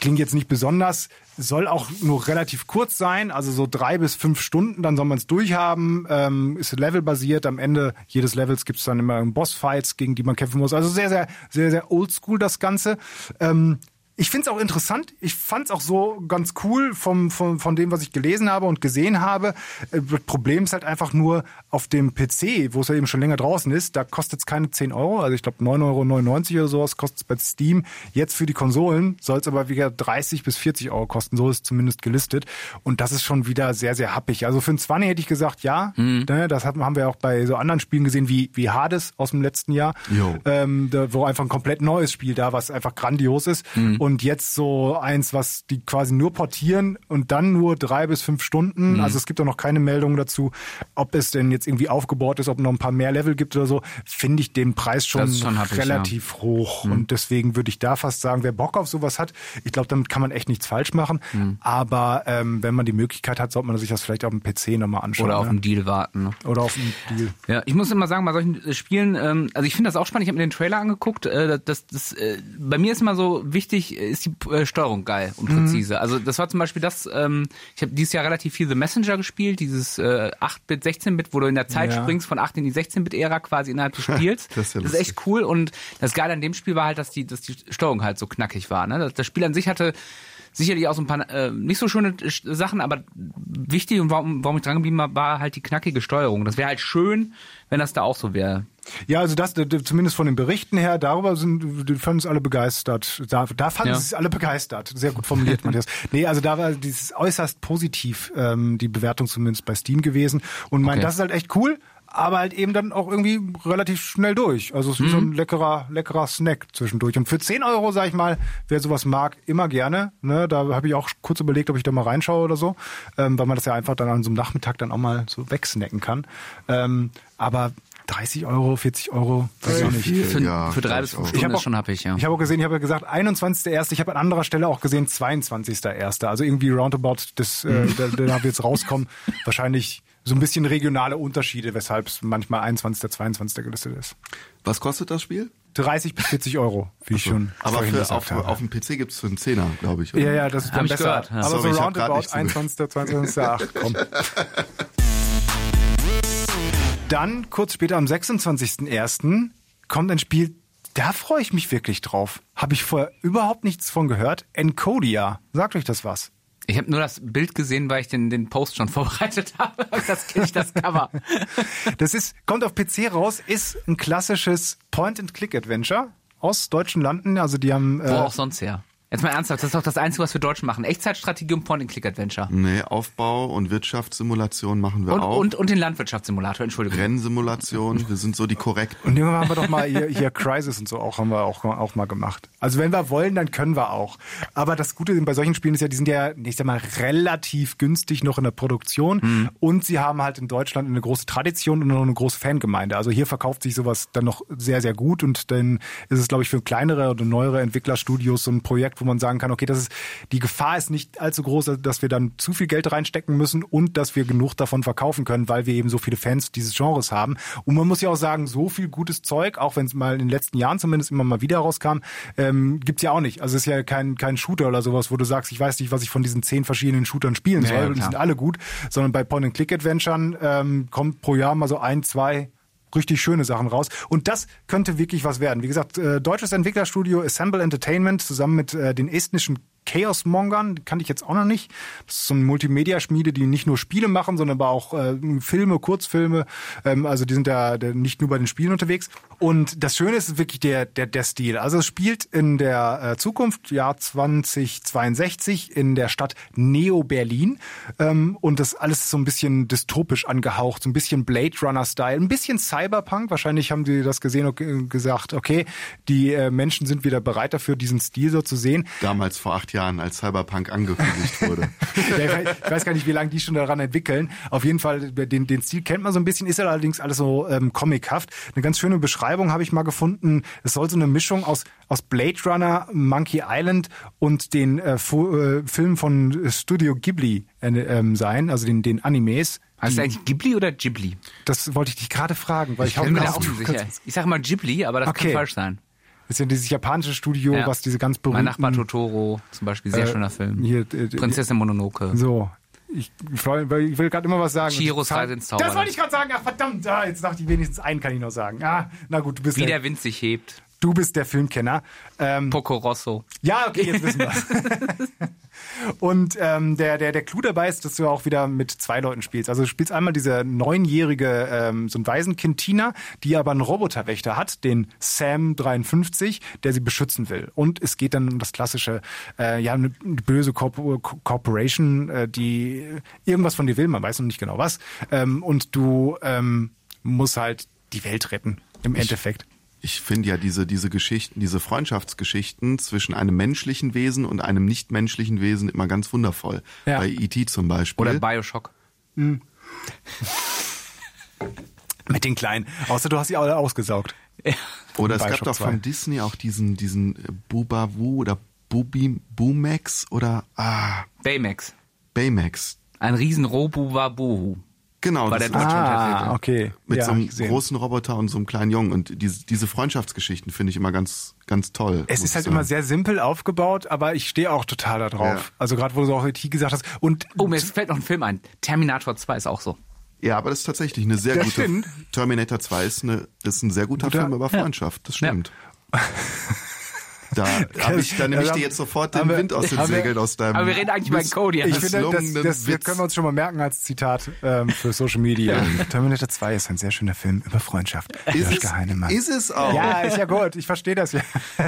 Klingt jetzt nicht besonders, soll auch nur relativ kurz sein, also so drei bis fünf Stunden, dann soll man es durchhaben. Ähm, ist levelbasiert. Am Ende jedes Levels gibt es dann immer Bossfights, gegen die man kämpfen muss. Also sehr, sehr, sehr, sehr oldschool das Ganze. Ähm, ich finde es auch interessant. Ich fand es auch so ganz cool vom, vom, von dem, was ich gelesen habe und gesehen habe. Äh, Das Problem ist halt einfach nur auf dem PC, wo es ja eben schon länger draußen ist, da kostet es keine 10 Euro. Also ich glaube 9,99 Euro oder sowas kostet es bei Steam. Jetzt für die Konsolen soll es aber wieder 30 bis 40 Euro kosten. So ist zumindest gelistet. Und das ist schon wieder sehr, sehr happig. Also für ein 20 hätte ich gesagt, ja. Ne, das haben wir auch bei so anderen Spielen gesehen wie, wie Hades aus dem letzten Jahr. Ähm, da, wo einfach ein komplett neues Spiel da, was einfach grandios ist. Und jetzt so eins, was die quasi nur portieren und dann nur drei bis fünf Stunden. Also es gibt auch noch keine Meldung dazu, ob es denn jetzt irgendwie aufgebaut ist, ob noch ein paar mehr Level gibt oder so. Finde ich den Preis schon, schon relativ hoch. Und deswegen würde ich da fast sagen, wer Bock auf sowas hat, ich glaube, damit kann man echt nichts falsch machen. Aber ähm, wenn man die Möglichkeit hat, sollte man sich das vielleicht auf dem PC nochmal anschauen. Oder auf ne? einen Deal warten. Ne? oder auf einen Deal. Ja, ich muss immer sagen, bei solchen äh, Spielen, ähm, also ich finde das auch spannend, ich habe mir den Trailer angeguckt, äh, das, das, äh, bei mir ist immer so wichtig, ist die äh, Steuerung geil und präzise. Also das war zum Beispiel das, ähm, ich habe dieses Jahr relativ viel The Messenger gespielt, dieses äh, 8-Bit, 16-Bit, wo du in der Zeit Ja. springst von 8 in die 16-Bit-Ära quasi innerhalb des Spiels. Das ist ja das ist echt cool und das Geile an dem Spiel war halt, dass die, dass die Steuerung halt so knackig war. Ne? Das, das Spiel an sich hatte sicherlich auch so ein paar äh, nicht so schöne äh, Sachen, aber wichtig und warum, warum ich dran geblieben war, war halt die knackige Steuerung. Das wäre halt schön, wenn das da auch so wäre. Ja, also das, zumindest von den Berichten her, darüber sind, die fanden es alle begeistert. Da, da fanden Ja. sie es alle begeistert. Sehr gut formuliert, Matthias. Nee, also da war dieses äußerst positiv, ähm, die Bewertung zumindest bei Steam gewesen. Und mein, Okay. das ist halt echt cool, aber halt eben dann auch irgendwie relativ schnell durch. Also es ist wie so ein leckerer, leckerer Snack zwischendurch. Und für 10 Euro, sag ich mal, wer sowas mag, immer gerne. Ne, da habe ich auch kurz überlegt, ob ich da mal reinschaue oder so, ähm, weil man das ja einfach dann an so einem Nachmittag dann auch mal so wegsnacken kann. Ähm, aber 30 Euro, 40 Euro, weiß ich auch nicht. Für, Ja, für drei bis ich fünf auch. Stunden hab ist schon happig, ja. Ich habe auch gesehen, ich habe ja gesagt 21.1. Ich habe an anderer Stelle auch gesehen 22.1. Also irgendwie roundabout das, äh, Mhm. da, da wir jetzt rauskommen, wahrscheinlich so ein bisschen regionale Unterschiede, weshalb es manchmal 21. 22. gelistet ist. Was kostet das Spiel? 30 bis 40 Euro, wie ich schon Aber für, auf, habe. auf dem PC gibt's für einen Zehner, glaube ich. oder? ja, ja, das ist dann ich besser. gehört, ja. Aber Sorry, so ich roundabout nicht zugehört. 21. 22. Ach, komm. Dann, kurz später am 26.01. kommt ein Spiel, da freue ich mich wirklich drauf. Habe ich vorher überhaupt nichts von gehört. Encodia. Sagt euch das was? Ich habe nur das Bild gesehen, weil ich den, den Post schon vorbereitet habe. Das kenne ich, das Cover. Das ist, kommt auf PC raus, ist ein klassisches Point-and-Click-Adventure aus deutschen Landen. Also die haben... Wo auch sonst her. Jetzt mal ernsthaft, das ist doch das Einzige, was wir Deutschen machen. Echtzeitstrategie und Point-and-Click-Adventure. Nee, Aufbau und Wirtschaftssimulation machen wir Und, auch. und, und den Landwirtschaftssimulator, Entschuldigung. Rennsimulation, wir sind so die korrekten. Und haben wir doch mal hier, hier Crisis und so auch, haben wir auch, auch mal gemacht. Also wenn wir wollen, dann können wir auch. Aber das Gute bei solchen Spielen ist ja, die sind ja, ich sag mal, relativ günstig noch in der Produktion. Und sie haben halt in Deutschland eine große Tradition und noch eine große Fangemeinde. Also hier verkauft sich sowas dann noch sehr, sehr gut. Und dann ist es, glaube ich, für kleinere oder neuere Entwicklerstudios so ein Projekt, wo man sagen kann, okay, das ist, die Gefahr ist nicht allzu groß, dass wir dann zu viel Geld reinstecken müssen und dass wir genug davon verkaufen können, weil wir eben so viele Fans dieses Genres haben. Und man muss ja auch sagen, so viel gutes Zeug, auch wenn es mal in den letzten Jahren zumindest immer mal wieder rauskam, ähm, gibt's ja auch nicht. Also es ist ja kein, kein Shooter oder sowas, wo du sagst, ich weiß nicht, was ich von diesen zehn verschiedenen Shootern spielen soll. ja, die sind alle gut, sondern bei Point-and-Click-Adventuren ähm, kommt pro Jahr mal so ein, zwei richtig schöne Sachen raus. Und das könnte wirklich was werden. Wie gesagt, äh, deutsches Entwicklerstudio Assemble Entertainment zusammen mit äh, den estnischen Chaos Mongern, die kannte ich jetzt auch noch nicht. Das ist so eine Multimedia-Schmiede, die nicht nur Spiele machen, sondern aber auch äh, Filme, Kurzfilme. Ähm, also die sind da nicht nur bei den Spielen unterwegs. Und das Schöne ist wirklich der, der, der Stil. Also es spielt in der äh, Zukunft, Jahr 2062, in der Stadt Neo-Berlin. Ähm, und das alles ist so ein bisschen dystopisch angehaucht, so ein bisschen Blade Runner-Style, ein bisschen Cyberpunk. Wahrscheinlich haben die das gesehen und ge- gesagt, okay, die äh, Menschen sind wieder bereit dafür, diesen Stil so zu sehen. Damals vor acht Jahren, als Cyberpunk angekündigt wurde. Ja, ich weiß- ich weiß gar nicht, wie lange die schon daran entwickeln. Auf jeden Fall, den, den Stil kennt man so ein bisschen, ist ja allerdings alles so ähm, comichaft. Eine ganz schöne Beschreibung habe ich mal gefunden. Es soll so eine Mischung aus, aus Blade Runner, Monkey Island und den äh, äh, Filmen von Studio Ghibli äh, ähm, sein, also den, den Animes. Heißt der eigentlich Ghibli oder Ghibli? Das wollte ich dich gerade fragen, weil ich, Ich bin mir da auch du nicht kannst- sicher. Ich sage mal Ghibli, aber das Okay. kann falsch sein. Das ist ja dieses japanische Studio, Ja. was diese ganz Mein berühmten... Nachbar Totoro, zum Beispiel, sehr Äh, schöner Film. hier, äh, Prinzessin Mononoke. So. Ich, ich will gerade immer was sagen. Chihiros Reise ins Das Zauberland. wollte ich gerade sagen. Ach, verdammt. Ah, jetzt dachte ich wenigstens einen kann ich noch sagen. Ah, na gut, du bist, Wie der, der Wind sich hebt. du bist der Filmkenner. Ähm, Poco Rosso. ja, okay, jetzt wissen wir. Und ähm, der, der, der Clou dabei ist, dass du auch wieder mit zwei Leuten spielst. Also du spielst einmal diese neunjährige, ähm, so ein Waisenkind Tina, die aber einen Roboterwächter hat, den Sam 53, der sie beschützen will. Und es geht dann um das klassische, äh, ja, eine böse Corp Corporation, äh, die irgendwas von dir will, man weiß noch nicht genau was. Ähm, und du ähm, musst halt die Welt retten, im Endeffekt. Ich finde ja diese, diese Geschichten, diese Freundschaftsgeschichten zwischen einem menschlichen Wesen und einem nichtmenschlichen Wesen immer ganz wundervoll. Ja. Bei E.T. zum Beispiel. Oder Bioshock. Mit den Kleinen. Außer du hast sie alle ausgesaugt. Oder es gab Bioshock doch 2. von Disney auch diesen, diesen äh, Bubavu oder Bubi, Bumax oder ah, Baymax. Baymax. Ein riesen Robu-Wabuhu. Genau, War der deutsche Ah, okay. mit ja, so einem großen Roboter und so einem kleinen Jungen. Und diese, diese Freundschaftsgeschichten finde ich immer ganz, ganz toll. Es ist halt ich immer sagen. sehr simpel aufgebaut, aber ich stehe auch total da drauf. Ja. Also gerade wo du auch IT gesagt hast. Und Oh, mir fällt noch ein Film ein. Terminator 2 ist auch so. Ja, aber das ist tatsächlich eine sehr Das gute. stimmt. Terminator 2 ist, eine, ist ein sehr guter, Guter- Film über Freundschaft. Das stimmt. Da habe ich, da nehme ich Ja, dir jetzt sofort den Wind aus den Segeln aus deinem. Aber wir reden eigentlich über Cody. ich finde, das, das, das können wir uns schon mal merken als Zitat ähm, für Social Media. Terminator 2 ist ein sehr schöner Film über Freundschaft. ist, Heinemann. es, ist es auch. Ja, ist ja gut. Ich verstehe das ja.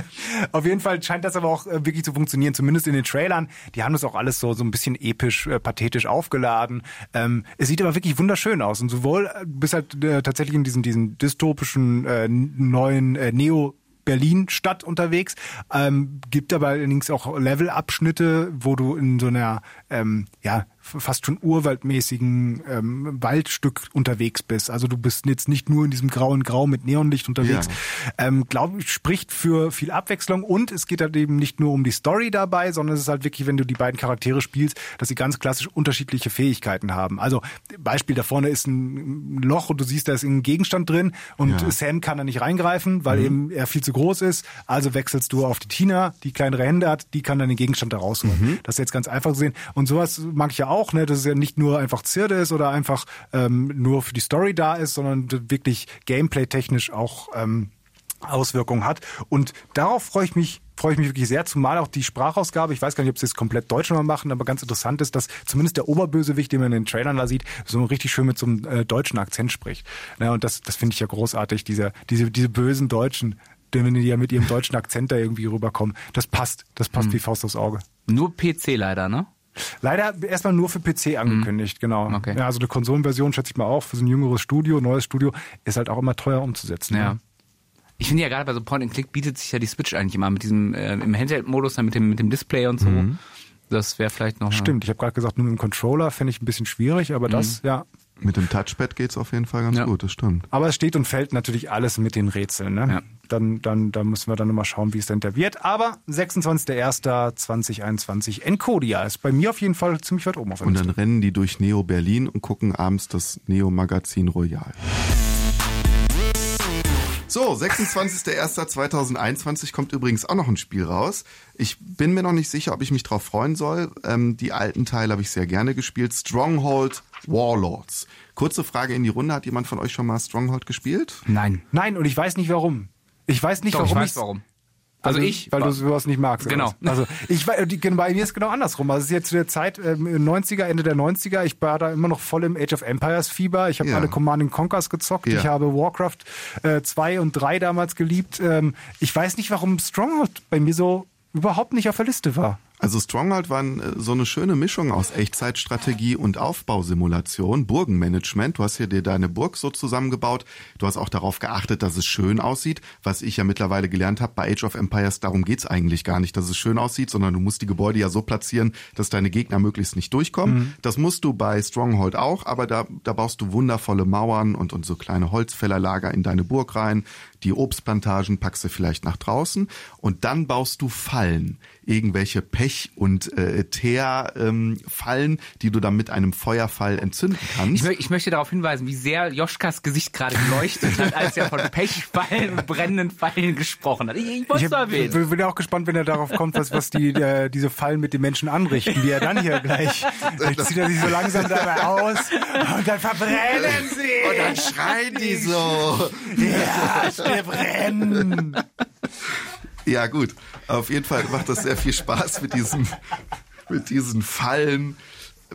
Auf jeden Fall scheint das aber auch äh, wirklich zu funktionieren, zumindest in den Trailern. Die haben das auch alles so, so ein bisschen episch, äh, pathetisch aufgeladen. Ähm, es sieht aber wirklich wunderschön aus. Und sowohl äh, du bist halt äh, tatsächlich in diesen, diesen dystopischen äh, neuen äh, Neo- Berlin-Stadt unterwegs, ähm, gibt aber allerdings auch Levelabschnitte, wo du in so einer ähm, ja, fast schon urwaldmäßigen ähm, Waldstück unterwegs bist. Also du bist jetzt nicht nur in diesem grauen Grau mit Neonlicht unterwegs. Ja. Ähm, Glaube ich, spricht für viel Abwechslung und es geht halt eben nicht nur um die Story dabei, sondern es ist halt wirklich, wenn du die beiden Charaktere spielst, dass sie ganz klassisch unterschiedliche Fähigkeiten haben. Also Beispiel da vorne ist ein Loch und du siehst, da ist ein Gegenstand drin und ja. Sam kann da nicht reingreifen, weil mhm. eben er viel zu groß ist. Also wechselst du auf die Tina, die kleinere Hände hat, die kann dann den Gegenstand da rausholen. Mhm. Das ist jetzt ganz einfach zu sehen. Und sowas mag ich ja auch, ne, dass es ja nicht nur einfach Zirde ist oder einfach ähm, nur für die Story da ist, sondern wirklich gameplay-technisch auch ähm, Auswirkungen hat. Und darauf freue ich mich freue ich mich wirklich sehr, zumal auch die Sprachausgabe, ich weiß gar nicht, ob sie es komplett deutsch noch machen, aber ganz interessant ist, dass zumindest der Oberbösewicht, den man in den Trailern da sieht, so richtig schön mit so einem äh, deutschen Akzent spricht. Ja, und das, das finde ich ja großartig, diese, diese, diese bösen Deutschen, die ja mit ihrem deutschen Akzent da irgendwie rüberkommen. Das passt, das passt mhm. wie Faust aufs Auge. Nur PC leider, ne? Leider erstmal nur für PC angekündigt, mhm. genau. Okay. Ja, also eine Konsolenversion schätze ich mal auch für so ein jüngeres Studio, neues Studio, ist halt auch immer teuer umzusetzen. Ja. Ne? Ich finde ja gerade bei so Point-and-Click bietet sich ja die Switch eigentlich immer mit diesem äh, im Handheld-Modus, dann mit dem, mit dem Display und so. Mhm. Das wäre vielleicht noch. Stimmt, ich habe gerade gesagt, nur mit dem Controller fände ich ein bisschen schwierig, aber mhm. das, ja. Mit dem Touchpad geht's auf jeden Fall ganz ja. gut, das stimmt. Aber es steht und fällt natürlich alles mit den Rätseln. Ne? Ja. Dann, dann, dann müssen wir dann nochmal schauen, wie es denn da wird. Aber 26.01.2021 Encodia ist bei mir auf jeden Fall ziemlich weit oben auf der Und dann rennen die durch Neo Berlin und gucken abends das Neo Magazin Royal. So, 26.01.2021 kommt übrigens auch noch ein Spiel raus. Ich bin mir noch nicht sicher, ob ich mich drauf freuen soll. Ähm, die alten Teile habe ich sehr gerne gespielt. Stronghold Warlords. Kurze Frage in die Runde. Hat jemand von euch schon mal Stronghold gespielt? Nein. Nein, und ich weiß nicht warum. Ich weiß nicht, Doch, warum. Ich weiß warum. Also, also ich. Weil du sowas nicht magst. Genau. Also ich bei mir ist genau andersrum. Also es ist jetzt zu der Zeit, ähm, 90er, Ende der 90er, ich war da immer noch voll im Age of Empires Fieber. Ich habe ja. alle Command Conquers gezockt. Ja. Ich habe Warcraft 2 äh, und 3 damals geliebt. Ähm, ich weiß nicht, warum Stronghold bei mir so überhaupt nicht auf der Liste war. Also Stronghold war äh, so eine schöne Mischung aus Echtzeitstrategie und Aufbausimulation, Burgenmanagement. Du hast hier dir deine Burg so zusammengebaut. Du hast auch darauf geachtet, dass es schön aussieht. Was ich ja mittlerweile gelernt habe bei Age of Empires, darum geht's eigentlich gar nicht, dass es schön aussieht, sondern du musst die Gebäude ja so platzieren, dass deine Gegner möglichst nicht durchkommen. Mhm. Das musst du bei Stronghold auch, aber da, da baust du wundervolle Mauern und, und so kleine Holzfällerlager in deine Burg rein. Die Obstplantagen packst du vielleicht nach draußen und dann baust du Fallen irgendwelche Pech- und äh, Teerfallen, ähm, die du dann mit einem Feuerfall entzünden kannst. Ich, ich, möchte darauf hinweisen, wie sehr Joschkas Gesicht gerade geleuchtet hat, als er von Pechfallen und brennenden Fallen gesprochen hat. Ich, ich wollte es erwähnen. Ich bin auch gespannt, wenn er darauf kommt, was, was die, äh, diese Fallen mit den Menschen anrichten, die er dann hier gleich, gleich zieht er sich so langsam dabei aus und dann verbrennen sie. Und dann schreien die so. Ja, wir brennen. Ja, gut. Auf jeden Fall macht das sehr viel Spaß mit diesen, mit diesen Fallen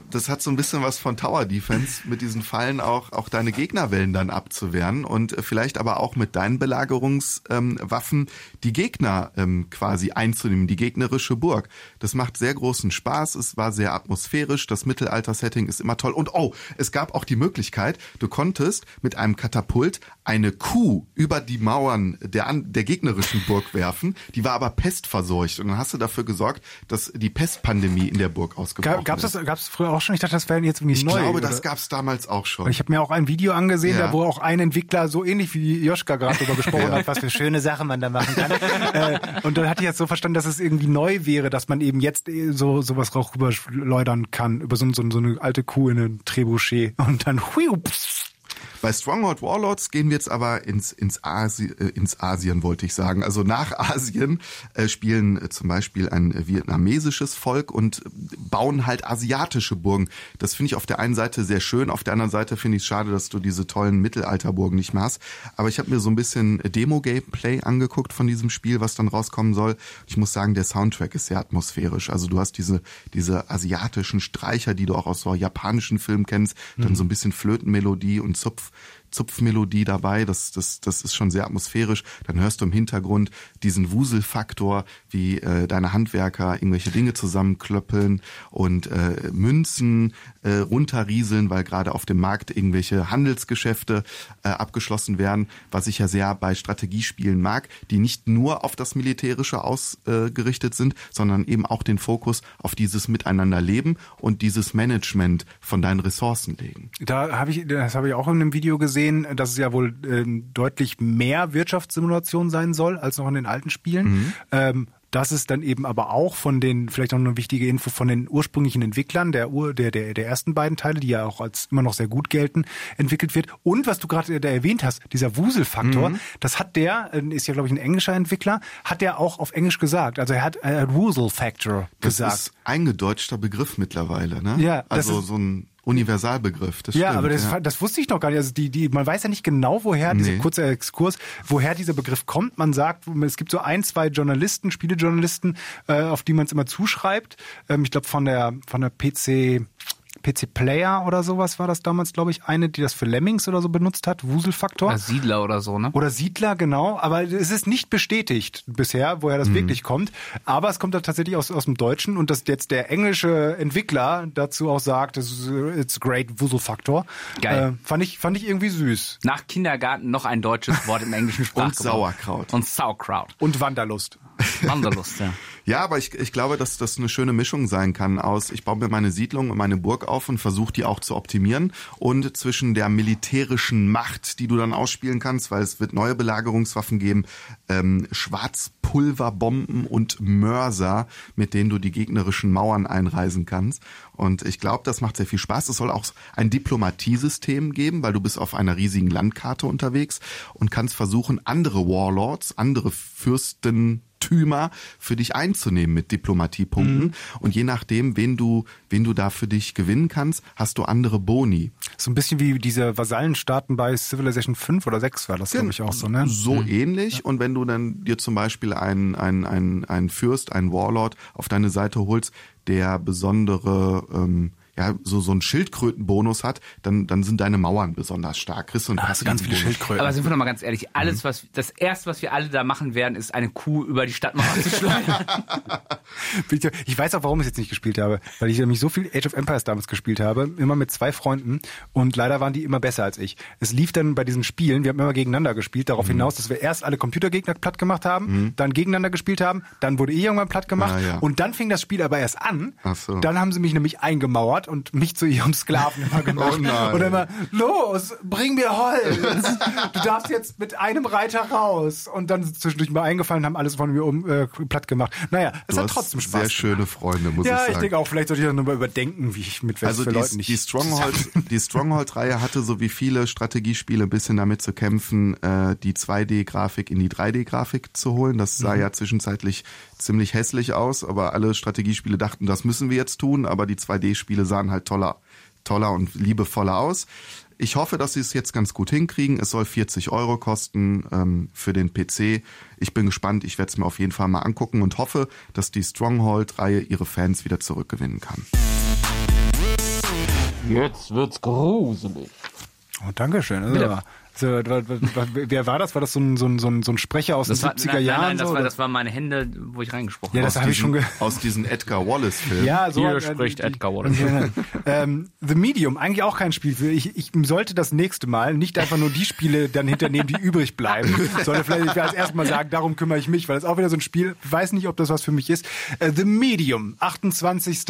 das hat so ein bisschen was von Tower Defense, mit diesen Fallen auch, auch deine Gegnerwellen dann abzuwehren und vielleicht aber auch mit deinen Belagerungswaffen ähm, die Gegner ähm, quasi einzunehmen, die gegnerische Burg. Das macht sehr großen Spaß, es war sehr atmosphärisch, das Mittelalter-Setting ist immer toll und oh, es gab auch die Möglichkeit, du konntest mit einem Katapult eine Kuh über die Mauern der, der gegnerischen Burg werfen, die war aber pestverseucht und dann hast du dafür gesorgt, dass die Pestpandemie in der Burg ausgebrochen Gab, gab's das, gab's früher auch schon? Ich dachte, das wäre jetzt irgendwie ich neu. Ich glaube, oder? das gab's damals auch schon. Ich habe mir auch ein Video angesehen, ja. da wo auch ein Entwickler so ähnlich wie Joschka gerade darüber gesprochen ja. hat, was für schöne Sachen man da machen kann. äh, und dann hatte ich jetzt so verstanden, dass es irgendwie neu wäre, dass man eben jetzt äh, so sowas auch rüberschleudern kann über so, so, so eine alte Kuh in ein Trebuchet und dann hui, pss, bei Stronghold Warlords gehen wir jetzt aber ins, ins, Asi, äh, ins Asien, wollte ich sagen. Also nach Asien äh, spielen äh, zum Beispiel ein vietnamesisches Volk und bauen halt asiatische Burgen. Das finde ich auf der einen Seite sehr schön, auf der anderen Seite finde ich es schade, dass du diese tollen Mittelalterburgen nicht mehr hast. Aber ich habe mir so ein bisschen Demo-Gameplay angeguckt von diesem Spiel, was dann rauskommen soll. Ich muss sagen, der Soundtrack ist sehr atmosphärisch. Also du hast diese, diese asiatischen Streicher, die du auch aus so japanischen Filmen kennst, dann mhm. so ein bisschen Flötenmelodie und Kopf. Zupfmelodie dabei. Das, das, das ist schon sehr atmosphärisch. Dann hörst du im Hintergrund diesen Wuselfaktor, wie äh, deine Handwerker irgendwelche Dinge zusammenklöppeln und äh, Münzen äh, runterrieseln, weil gerade auf dem Markt irgendwelche Handelsgeschäfte äh, abgeschlossen werden, was ich ja sehr bei Strategiespielen mag, die nicht nur auf das Militärische ausgerichtet sind, sondern eben auch den Fokus auf dieses Miteinanderleben und dieses Management von deinen Ressourcen legen. Da habe ich, das habe ich auch in einem Video gesehen, dass es ja wohl ähm, deutlich mehr Wirtschaftssimulation sein soll als noch in den alten Spielen. Mhm. Ähm, dass es dann eben aber auch von den, vielleicht noch eine wichtige Info, von den ursprünglichen Entwicklern der, Ur, der, der, der ersten beiden Teile, die ja auch als immer noch sehr gut gelten, entwickelt wird. Und was du gerade da erwähnt hast, dieser Wuselfaktor, Mhm. das hat der, äh, ist ja glaube ich ein englischer Entwickler, hat der auch auf Englisch gesagt. Also er hat, er hat Wusel Factor Das gesagt. ist eingedeutschter Begriff mittlerweile, ne? Ja, das also so ein Universalbegriff. Das Ja, stimmt, aber das, ja. das wusste ich noch gar nicht. Also die, die, man weiß ja nicht genau, woher dieser Nee. kurze Exkurs, woher dieser Begriff kommt. Man sagt, es gibt so ein, zwei Journalisten, Spielejournalisten, äh, auf die man es immer zuschreibt. Ähm, ich glaube von der von der PC PC Player oder sowas war das damals, glaube ich, eine, die das für Lemmings oder so benutzt hat, Wuselfaktor. Oder Siedler oder so, ne? Oder Siedler, genau. Aber es ist nicht bestätigt bisher, woher Mhm. das wirklich kommt. Aber es kommt da tatsächlich aus, aus dem Deutschen und dass jetzt der englische Entwickler dazu auch sagt, äh, it's great Wuselfaktor. Geil. Äh, fand, ich, fand ich irgendwie süß. Nach Kindergarten noch ein deutsches Wort im englischen Sprachgebrauch. Sauerkraut. Und Sauerkraut. Und Wanderlust. Wanderlust, ja. Ja, aber ich, ich glaube, dass das eine schöne Mischung sein kann aus, ich baue mir meine Siedlung und meine Burg auf und versuche die auch zu optimieren und zwischen der militärischen Macht, die du dann ausspielen kannst, weil es wird neue Belagerungswaffen geben, ähm, Schwarzpulverbomben und Mörser, mit denen du die gegnerischen Mauern einreisen kannst. Und ich glaube, das macht sehr viel Spaß. Es soll auch ein Diplomatiesystem geben, weil du bist auf einer riesigen Landkarte unterwegs und kannst versuchen, andere Warlords, andere Fürsten Tümer für dich einzunehmen mit Diplomatiepunkten. Und je nachdem, wen du, wen du da für dich gewinnen kannst, hast du andere Boni. So ein bisschen wie diese Vasallenstaaten bei Civilization 5 oder 6 war das, glaube ich, auch so, ne? So ähnlich. Und wenn du dann dir zum Beispiel einen, einen, einen, einen Fürst, einen Warlord auf deine Seite holst, der besondere, ähm, ja, so, so einen Schildkrötenbonus hat, dann, dann sind deine Mauern besonders stark. Kriegst du einen Hast du ganz viele. Schildkröten. Aber sind wir doch mal ganz ehrlich, alles, was, das erste, was wir alle da machen werden, ist eine Kuh über die Stadtmauer zu schleudern. Ich weiß auch, warum ich es jetzt nicht gespielt habe, weil ich nämlich so viel Age of Empires damals gespielt habe, immer mit zwei Freunden und leider waren die immer besser als ich. Es lief dann bei diesen Spielen, wir haben immer gegeneinander gespielt, Mhm. darauf hinaus, dass wir erst alle Computergegner platt gemacht haben, dann gegeneinander gespielt haben, dann wurde ich irgendwann platt gemacht Ah, ja. und dann fing das Spiel aber erst an. Ach so. Dann haben sie mich nämlich eingemauert und mich zu ihrem Sklaven immer gemacht. Oh. Und immer, los, bring mir Holz. Du darfst jetzt mit einem Reiter raus. Und dann zwischendurch mal eingefallen, haben alles von mir um, äh, platt gemacht. Naja, es Du hat trotzdem Spaß sehr schöne Freunde, muss Ja, ich ich sagen. denke auch, vielleicht sollte ich das nochmal überdenken, wie ich mit Also für die, Leuten nicht die Stronghold, die Stronghold-Reihe hatte so wie viele Strategiespiele ein bisschen damit zu kämpfen, äh, die 2D-Grafik in die 3D-Grafik zu holen. Das sah ja zwischenzeitlich ziemlich hässlich aus, aber alle Strategiespiele dachten, das müssen wir jetzt tun, aber die 2D-Spiele sahen halt toller, toller und liebevoller aus. Ich hoffe, dass sie es jetzt ganz gut hinkriegen. Es soll 40 Euro kosten ähm, für den PC. Ich bin gespannt. Ich werde es mir auf jeden Fall mal angucken und hoffe, dass die Stronghold-Reihe ihre Fans wieder zurückgewinnen kann. Jetzt wird's gruselig. Oh, Dankeschön. Also. So, wa- wer war das? War das so ein, so ein, so ein, Sprecher aus Das den war, 70er nein, Jahren? nein, nein, das, so, war, das waren meine Hände, wo ich reingesprochen Ja, habe. das habe ich schon ge aus diesen Edgar Wallace-Filmen. Ja, so Hier äh, spricht die- Edgar Wallace. Ja. ähm, The Medium, eigentlich auch kein Spiel für. Ich, ich sollte das nächste Mal nicht einfach nur die Spiele dann hinternehmen, die übrig bleiben, sondern vielleicht als erstes Mal sagen, darum kümmere ich mich, weil das ist auch wieder so ein Spiel, ich weiß nicht, ob das was für mich ist. Äh, The Medium, 28.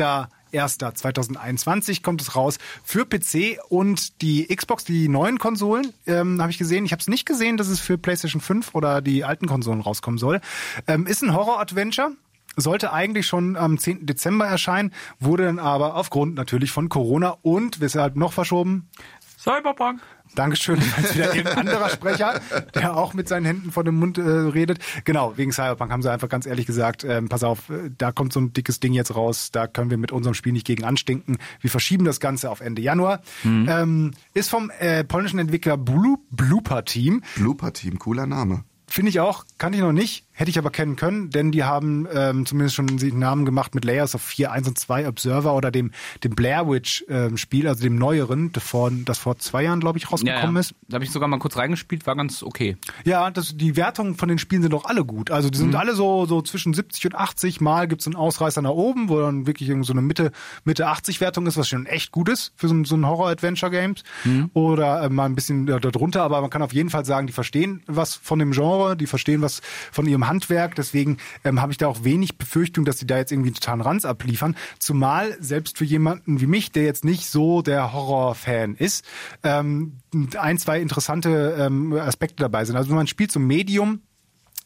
1.2021 kommt es raus für PC und die Xbox, die neuen Konsolen, ähm, habe ich gesehen. Ich habe es nicht gesehen, dass es für PlayStation 5 oder die alten Konsolen rauskommen soll. Ähm, ist ein Horror-Adventure. Sollte eigentlich schon am 10. Dezember erscheinen, wurde dann aber aufgrund natürlich von Corona und weshalb noch verschoben, Cyberpunk. Dankeschön, als wieder irgendein anderer Sprecher, der auch mit seinen Händen vor dem Mund äh, redet. Genau, wegen Cyberpunk haben sie einfach ganz ehrlich gesagt, ähm, pass auf, äh, da kommt so ein dickes Ding jetzt raus, da können wir mit unserem Spiel nicht gegen anstinken. Wir verschieben das Ganze auf Ende Januar. Ähm, ist vom äh, polnischen Entwickler Blue, Blooper Team. Blooper Team, cooler Name. Finde ich auch, kannte ich noch nicht. Hätte ich aber kennen können, denn die haben ähm, zumindest schon den Namen gemacht mit Layers of 4, 1 und 2 Observer oder dem, dem Blair Witch ähm, Spiel, also dem neueren, das vor, das vor zwei Jahren, glaube ich, rausgekommen ist. Da habe ich sogar mal kurz reingespielt, war ganz okay. Ja, das, die Wertungen von den Spielen sind doch alle gut. Also die sind Mhm. alle so, so zwischen 70 und 80. Mal gibt's einen Ausreißer nach oben, wo dann wirklich irgend so eine Mitte, Mitte 80 Wertung ist, was schon echt gut ist für so, ein- so ein Horror-Adventure-Games. Mhm. Oder äh, mal ein bisschen äh, darunter, aber man kann auf jeden Fall sagen, die verstehen was von dem Genre, die verstehen was von ihrem Handwerk. Deswegen ähm, habe ich da auch wenig Befürchtung, dass die da jetzt irgendwie einen totalen Ranz abliefern. Zumal selbst für jemanden wie mich, der jetzt nicht so der Horror-Fan ist, ähm, ein, zwei interessante ähm, Aspekte dabei sind. Also man spielt so Medium,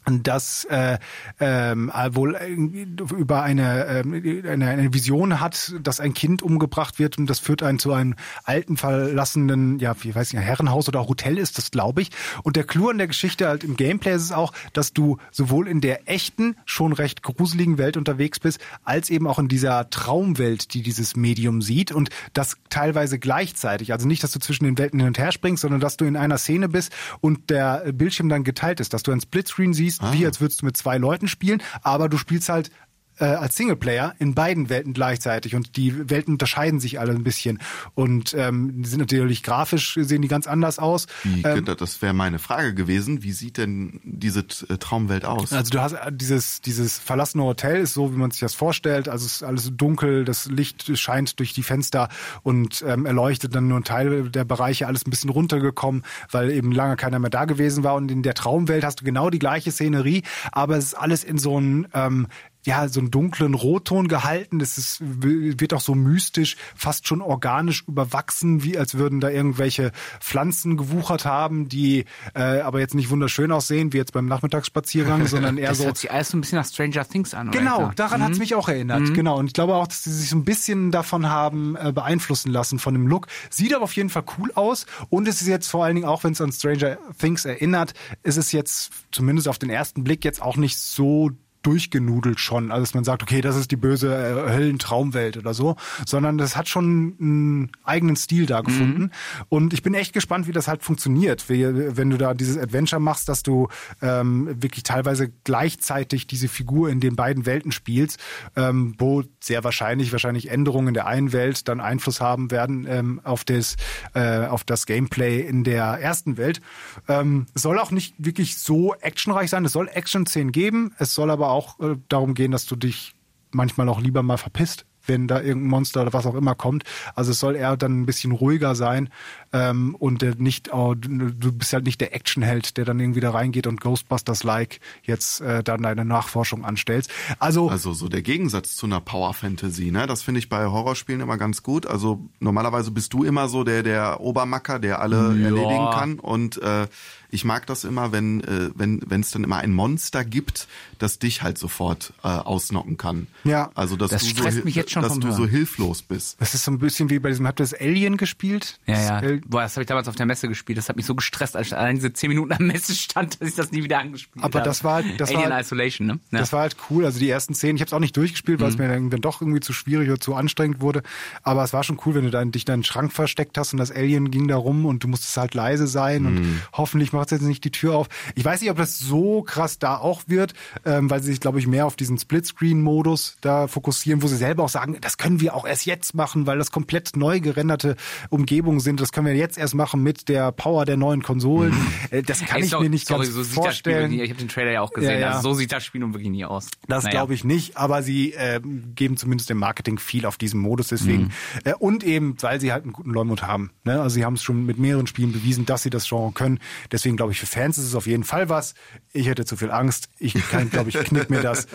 das äh, ähm, wohl irgendwie über eine, ähm, eine, eine Vision hat, dass ein Kind umgebracht wird und das führt einen zu einem alten, verlassenen, ja, wie weiß ich, Herrenhaus oder Hotel ist das, glaube ich. Und der Clou an der Geschichte halt im Gameplay ist es auch, dass du sowohl in der echten, schon recht gruseligen Welt unterwegs bist, als eben auch in dieser Traumwelt, die dieses Medium sieht und das teilweise gleichzeitig. Also nicht, dass du zwischen den Welten hin und her springst, sondern dass du in einer Szene bist und der Bildschirm dann geteilt ist, dass du ein Splitscreen siehst, wie als würdest du mit zwei Leuten spielen, aber du spielst halt äh, als Singleplayer in beiden Welten gleichzeitig und die Welten unterscheiden sich alle ein bisschen und ähm, die sind natürlich grafisch sehen die ganz anders aus. Wie, Ähm, das wäre meine Frage gewesen. Wie sieht denn diese äh, Traumwelt aus? Also du hast äh, dieses, dieses verlassene Hotel ist so, wie man sich das vorstellt. Also es ist alles dunkel, das Licht scheint durch die Fenster und ähm, erleuchtet dann nur ein Teil der Bereiche, alles ein bisschen runtergekommen, weil eben lange keiner mehr da gewesen war. Und in der Traumwelt hast du genau die gleiche Szenerie, aber es ist alles in so einem ähm, ja, so einen dunklen Rotton gehalten. Das ist, wird auch so mystisch, fast schon organisch überwachsen, wie als würden da irgendwelche Pflanzen gewuchert haben, die äh, aber jetzt nicht wunderschön aussehen, wie jetzt beim Nachmittagsspaziergang, sondern eher Das so hört sich alles so ein bisschen nach Stranger Things an. oder Genau, daran hat's mich auch erinnert. Genau. Und ich glaube auch, dass sie sich so ein bisschen davon haben äh, beeinflussen lassen von dem Look. Sieht aber auf jeden Fall cool aus. Und es ist jetzt vor allen Dingen, auch wenn es an Stranger Things erinnert, ist es jetzt zumindest auf den ersten Blick jetzt auch nicht so durchgenudelt schon, also dass man sagt, okay, das ist die böse äh, Höllentraumwelt oder so, sondern das hat schon einen eigenen Stil da gefunden. Und ich bin echt gespannt, wie das halt funktioniert, wie, wenn du da dieses Adventure machst, dass du ähm, wirklich teilweise gleichzeitig diese Figur in den beiden Welten spielst, ähm, wo sehr wahrscheinlich wahrscheinlich Änderungen in der einen Welt dann Einfluss haben werden ähm, auf das äh, auf das Gameplay in der ersten Welt. Ähm, es soll auch nicht wirklich so actionreich sein. Es soll Action-Szenen geben. Es soll aber auch äh, darum gehen, dass du dich manchmal auch lieber mal verpisst, wenn da irgendein Monster oder was auch immer kommt. Also es soll eher dann ein bisschen ruhiger sein ähm, und der nicht, oh, du bist halt nicht der Actionheld, der dann irgendwie da reingeht und Ghostbusters-like jetzt äh, dann deine Nachforschung anstellst. Also, Also so der Gegensatz zu einer Power Fantasy, ne? Das finde ich bei Horrorspielen immer ganz gut. Also normalerweise bist du immer so der der Obermacker, der alle erledigen kann. Und äh, ich mag das immer, wenn äh, wenn wenn es dann immer ein Monster gibt, das dich halt sofort äh, ausnocken kann. Ja. Also dass Das du so stresst hil- mich jetzt schon dass vom du so hilflos bist. das ist so ein bisschen wie bei diesem, habt ihr das Alien gespielt? Ja, Das ja. Al- Boah, das habe ich damals auf der Messe gespielt. Das hat mich so gestresst, als ich allein diese zehn Minuten am Messe stand, dass ich das nie wieder angespielt Aber habe. das war halt- das war Alien halt- Isolation, ne? Ja. Das war halt cool. Also die ersten Szenen, ich habe es auch nicht durchgespielt, weil es mir dann, doch irgendwie zu schwierig oder zu anstrengend wurde. Aber es war schon cool, wenn du dann dich in den Schrank versteckt hast und das Alien ging da rum und du musstest halt leise sein und hoffentlich macht jetzt nicht die Tür auf. Ich weiß nicht, ob das so krass da auch wird, ähm, weil sie sich, glaube ich, mehr auf diesen Splitscreen-Modus da fokussieren, wo sie selber auch sagen, das können wir auch erst jetzt machen, weil das komplett neu gerenderte Umgebungen sind. Das können wir jetzt erst machen mit der Power der neuen Konsolen. Äh, Das kann Ey, ich sorry, mir nicht sorry, ganz so sieht das Spiel vorstellen. wirklich nicht. Ich habe den Trailer ja auch gesehen. Ja, ja. Also so sieht das Spiel nun wirklich nie aus. Das Naja. glaube ich nicht, aber sie äh, geben zumindest im Marketing viel auf diesen Modus deswegen. Mhm. Äh, und eben, weil sie halt einen guten Leumund haben. Ne? Also sie haben es schon mit mehreren Spielen bewiesen, dass sie das Genre können. Deswegen glaube ich, für Fans ist es auf jeden Fall was. Ich hätte zu viel Angst. Ich kann, glaube ich, knick mir das.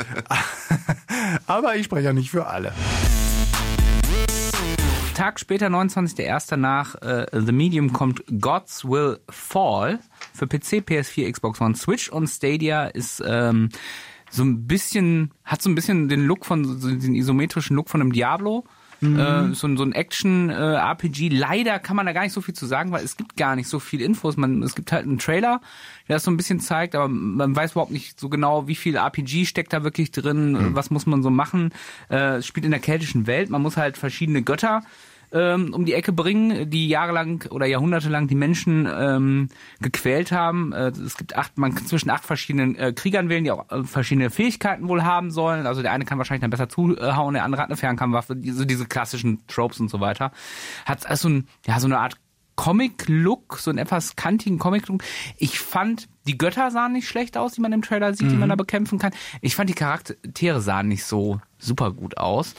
aber ich spreche ja nicht für alle. Tag später, 29.01. nach äh, The Medium kommt Gods Will Fall für PC, PS4, Xbox One, Switch und Stadia ist ähm, so ein bisschen, hat so ein bisschen den Look von, so den isometrischen Look von einem Diablo. Äh, so, ein- so ein Action-RPG. Leider kann man da gar nicht so viel zu sagen, weil es gibt gar nicht so viel Infos. Man, es gibt halt einen Trailer, der das so ein bisschen zeigt, aber man weiß überhaupt nicht so genau, wie viel RPG steckt da wirklich drin, was muss man so machen. Äh, es spielt in der keltischen Welt, man muss halt verschiedene Götter ähm, um die Ecke bringen, die jahrelang oder jahrhundertelang die Menschen ähm, gequält haben. Äh, es gibt acht, man kann zwischen acht verschiedenen äh, Kriegern wählen, die auch äh, verschiedene Fähigkeiten wohl haben sollen. Also der eine kann wahrscheinlich dann besser zuhauen, der andere hat eine Fernkampfwaffe, diese, diese klassischen Tropes und so weiter. Hat also ein, ja, so eine Art Comic-Look, so einen etwas kantigen Comic-Look. Ich fand, die Götter sahen nicht schlecht aus, die man im Trailer sieht, die man da bekämpfen kann. Ich fand, die Charaktere sahen nicht so super gut aus.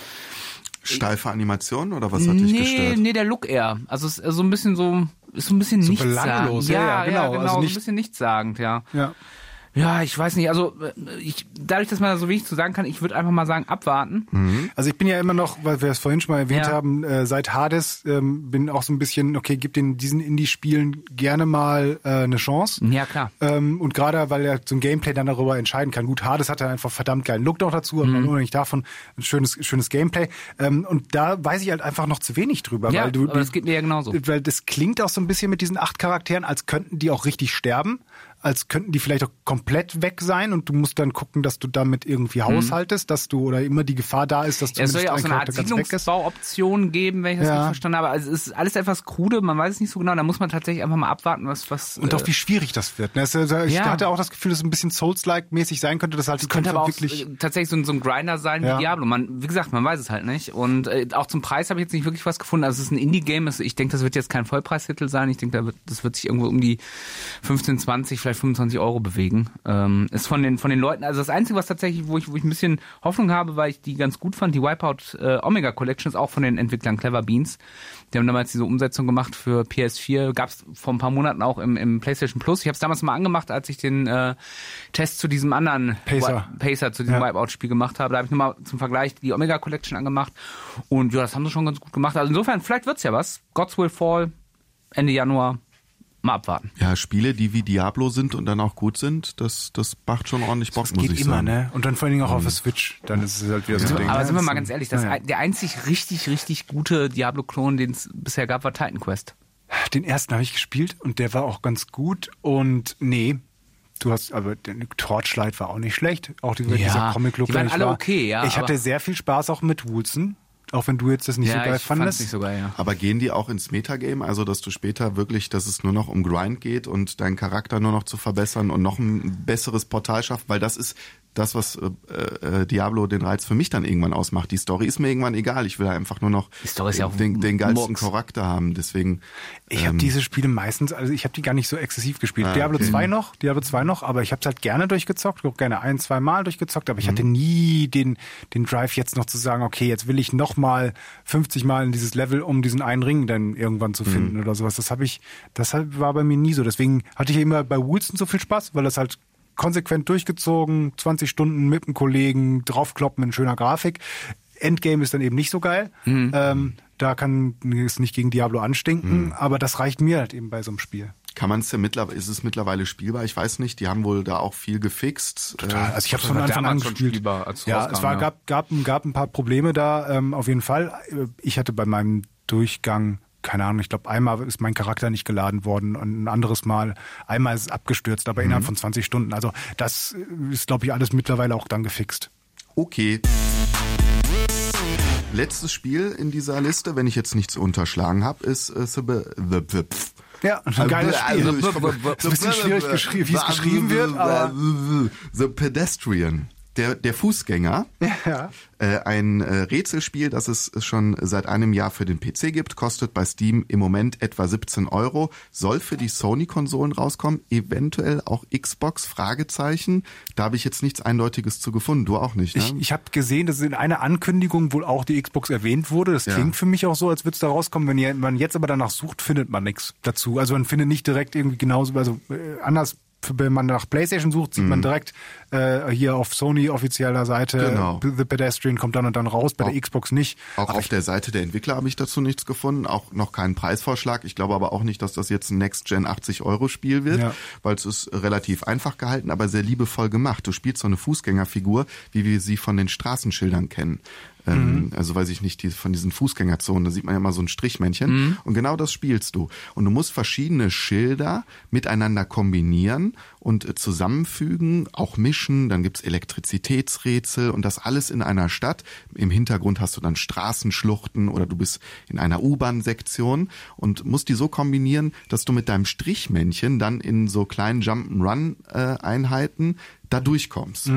Steife Animation oder was hat dich nee, gestört? nee, der Look eher. Also es ist so ein bisschen so, ist so ein bisschen So nichtssagend. belanglos, ja, ja, genau. Ja, genau, Also so ein nicht- bisschen nichtssagend, ja. Ja. Ja, ich weiß nicht, also äh, ich, dadurch, dass man da so wenig zu sagen kann, ich würde einfach mal sagen, abwarten. Also ich bin ja immer noch, weil wir es vorhin schon mal erwähnt Ja. haben, äh, seit Hades ähm, bin auch so ein bisschen, okay, gib den diesen Indie-Spielen gerne mal äh, eine Chance. Ja, klar. Ähm, und gerade, weil er so ein Gameplay dann darüber entscheiden kann. Gut, Hades hat ja einfach verdammt geilen Look noch dazu, aber Mhm. unabhängig davon ein schönes, schönes Gameplay. Ähm, und da weiß ich halt einfach noch zu wenig drüber, Ja, weil du, aber das geht mir ja genauso. weil das klingt auch so ein bisschen mit diesen acht Charakteren, als könnten die auch richtig sterben, als könnten die vielleicht auch komplett weg sein und du musst dann gucken, dass du damit irgendwie haushaltest, dass du oder immer die Gefahr da ist, dass Mhm. Ja, es soll ja auch so eine Art. Siedlungsbauoption geben, wenn ich das Ja. richtig verstanden habe. Also es ist alles etwas krude, man weiß es nicht so genau, da muss man tatsächlich einfach mal abwarten, was was Und äh, auch wie schwierig das wird. ne? Es Ich Ja. hatte auch das Gefühl, dass es ein bisschen Souls-like mäßig sein könnte, dass halt die könnte aber auch wirklich äh, tatsächlich so ein, so ein Grinder sein Ja. wie Diablo. Man, wie gesagt, man weiß es halt nicht. Und äh, auch zum Preis habe ich jetzt nicht wirklich was gefunden. Also es ist ein Indie-Game. Ich denke, das wird jetzt kein Vollpreistitel sein. Ich denke, da wird, das wird sich irgendwo um die 15, 20, vielleicht 25 Euro bewegen. Ähm, ist von den von den Leuten. Also das Einzige, was tatsächlich, wo ich, wo ich ein bisschen Hoffnung habe, weil ich die ganz gut fand, die Wipeout äh, Omega Collection ist auch von den Entwicklern Clever Beans. Die haben damals diese Umsetzung gemacht für PS4. Gab es vor ein paar Monaten auch im, im PlayStation Plus. Ich habe es damals mal angemacht, als ich den äh, Test zu diesem anderen Pacer. Wi- Pacer zu diesem Ja. Wipeout-Spiel gemacht habe. Da habe ich nochmal zum Vergleich die Omega Collection angemacht. Und ja, das haben sie schon ganz gut gemacht. Also insofern, vielleicht wird's ja was. Gods Will Fall, Ende Januar. Mal abwarten. Ja, Spiele, die wie Diablo sind und dann auch gut sind, das, das macht schon ordentlich Bock, das muss geht ich immer, sagen. ne? Und dann vor allen Dingen auch auf der Switch, dann ist es halt wieder so ein Ding. Aber ne? sind wir mal ganz ehrlich, das ein, der einzig richtig, richtig gute Diablo-Klon, den es bisher gab, war Titan Quest. Den ersten habe ich gespielt und der war auch ganz gut und nee, du hast, aber der Torchlight war auch nicht schlecht. Auch dieser, Ja, dieser Comic-Look, die waren alle war. okay, ja, Ich hatte sehr viel Spaß auch mit Woolson, auch wenn du jetzt das nicht so geil ich fand's fandest. nicht so geil, ja. Aber gehen die auch ins Metagame, also dass du später wirklich, dass es nur noch um Grind geht und deinen Charakter nur noch zu verbessern und noch ein besseres Portal schafft, weil das ist das, was äh, äh, Diablo den Reiz für mich dann irgendwann ausmacht. Die Story ist mir irgendwann egal. Ich will einfach nur noch Die Story ist ja auch den, den geilsten Murks. Charakter haben. Deswegen Ich Ähm. habe diese Spiele meistens, also ich habe die gar nicht so exzessiv gespielt. Ah, Diablo okay. 2 noch, Diablo 2 noch, aber ich habe es halt gerne durchgezockt, auch gerne ein, zwei Mal durchgezockt, aber ich Mhm. hatte nie den, den Drive jetzt noch zu sagen, okay, jetzt will ich noch mal 50 Mal in dieses Level, um diesen einen Ring dann irgendwann Mhm. zu finden oder sowas. Das habe ich, das war bei mir nie so. Deswegen hatte ich immer bei Woolson so viel Spaß, weil das halt konsequent durchgezogen, 20 Stunden mit einem Kollegen, draufkloppen in schöner Grafik. Endgame ist dann eben nicht so geil. Mhm. Ähm, da kann es nicht gegen Diablo anstinken, aber das reicht mir halt eben bei so einem Spiel. kann man es ja mittlerweile, ist es mittlerweile spielbar? Ich weiß nicht. Die haben wohl da auch viel gefixt. Total. Also ich habe von Anfang an gespielt. spielbar, als ja, rauskam, es war, ja. gab, gab, gab ein paar Probleme da, ähm, auf jeden Fall. Ich hatte bei meinem Durchgang, keine Ahnung, ich glaube, einmal ist mein Charakter nicht geladen worden und ein anderes Mal, einmal ist es abgestürzt, aber innerhalb von 20 Stunden. Also das ist, glaube ich, alles mittlerweile auch dann gefixt. Okay. Letztes Spiel in dieser Liste, wenn ich jetzt nichts unterschlagen habe, ist äh, The, pff. Ja, ein geiles Spiel. Also, ich- Ist ein bisschen schwierig, geschri- wie es geschrieben wird, aber The Pedestrian. Der, der Fußgänger. Ja. Äh, ein äh, Rätselspiel, das es schon seit einem Jahr für den PC gibt, kostet bei Steam im Moment etwa 17 Euro, soll für die Sony-Konsolen rauskommen, eventuell auch Xbox, Fragezeichen. Da habe ich jetzt nichts Eindeutiges zu gefunden, du auch nicht, ne? Ich, ich habe gesehen, dass in einer Ankündigung wohl auch die Xbox erwähnt wurde. Das Ja. klingt für mich auch so, als würde es da rauskommen. Wenn ihr- man jetzt aber danach sucht, findet man nichts dazu. Also man findet nicht direkt irgendwie genauso, also äh, anders. Wenn man nach PlayStation sucht, sieht man direkt äh, hier auf Sony offizieller Seite, Mhm. Genau. The Pedestrian kommt dann und dann raus, bei der Auch- Xbox nicht. Auch Aber auf der Seite der Entwickler habe ich dazu nichts gefunden, auch noch keinen Preisvorschlag. Ich glaube aber auch nicht, dass das jetzt ein Next-Gen 80-Euro-Spiel wird, Ja. weil es ist relativ einfach gehalten, aber sehr liebevoll gemacht. Du spielst so eine Fußgängerfigur, wie wir sie von den Straßenschildern kennen. Ähm, Also weiß ich nicht, die, von diesen Fußgängerzonen, da sieht man ja immer so ein Strichmännchen. Und genau das spielst du. Und du musst verschiedene Schilder miteinander kombinieren und äh, zusammenfügen, auch mischen. Dann gibt's Elektrizitätsrätsel und das alles in einer Stadt. Im Hintergrund hast du dann Straßenschluchten oder du bist in einer U-Bahn-Sektion und musst die so kombinieren, dass du mit deinem Strichmännchen dann in so kleinen Jump'n'Run-Einheiten da durchkommst.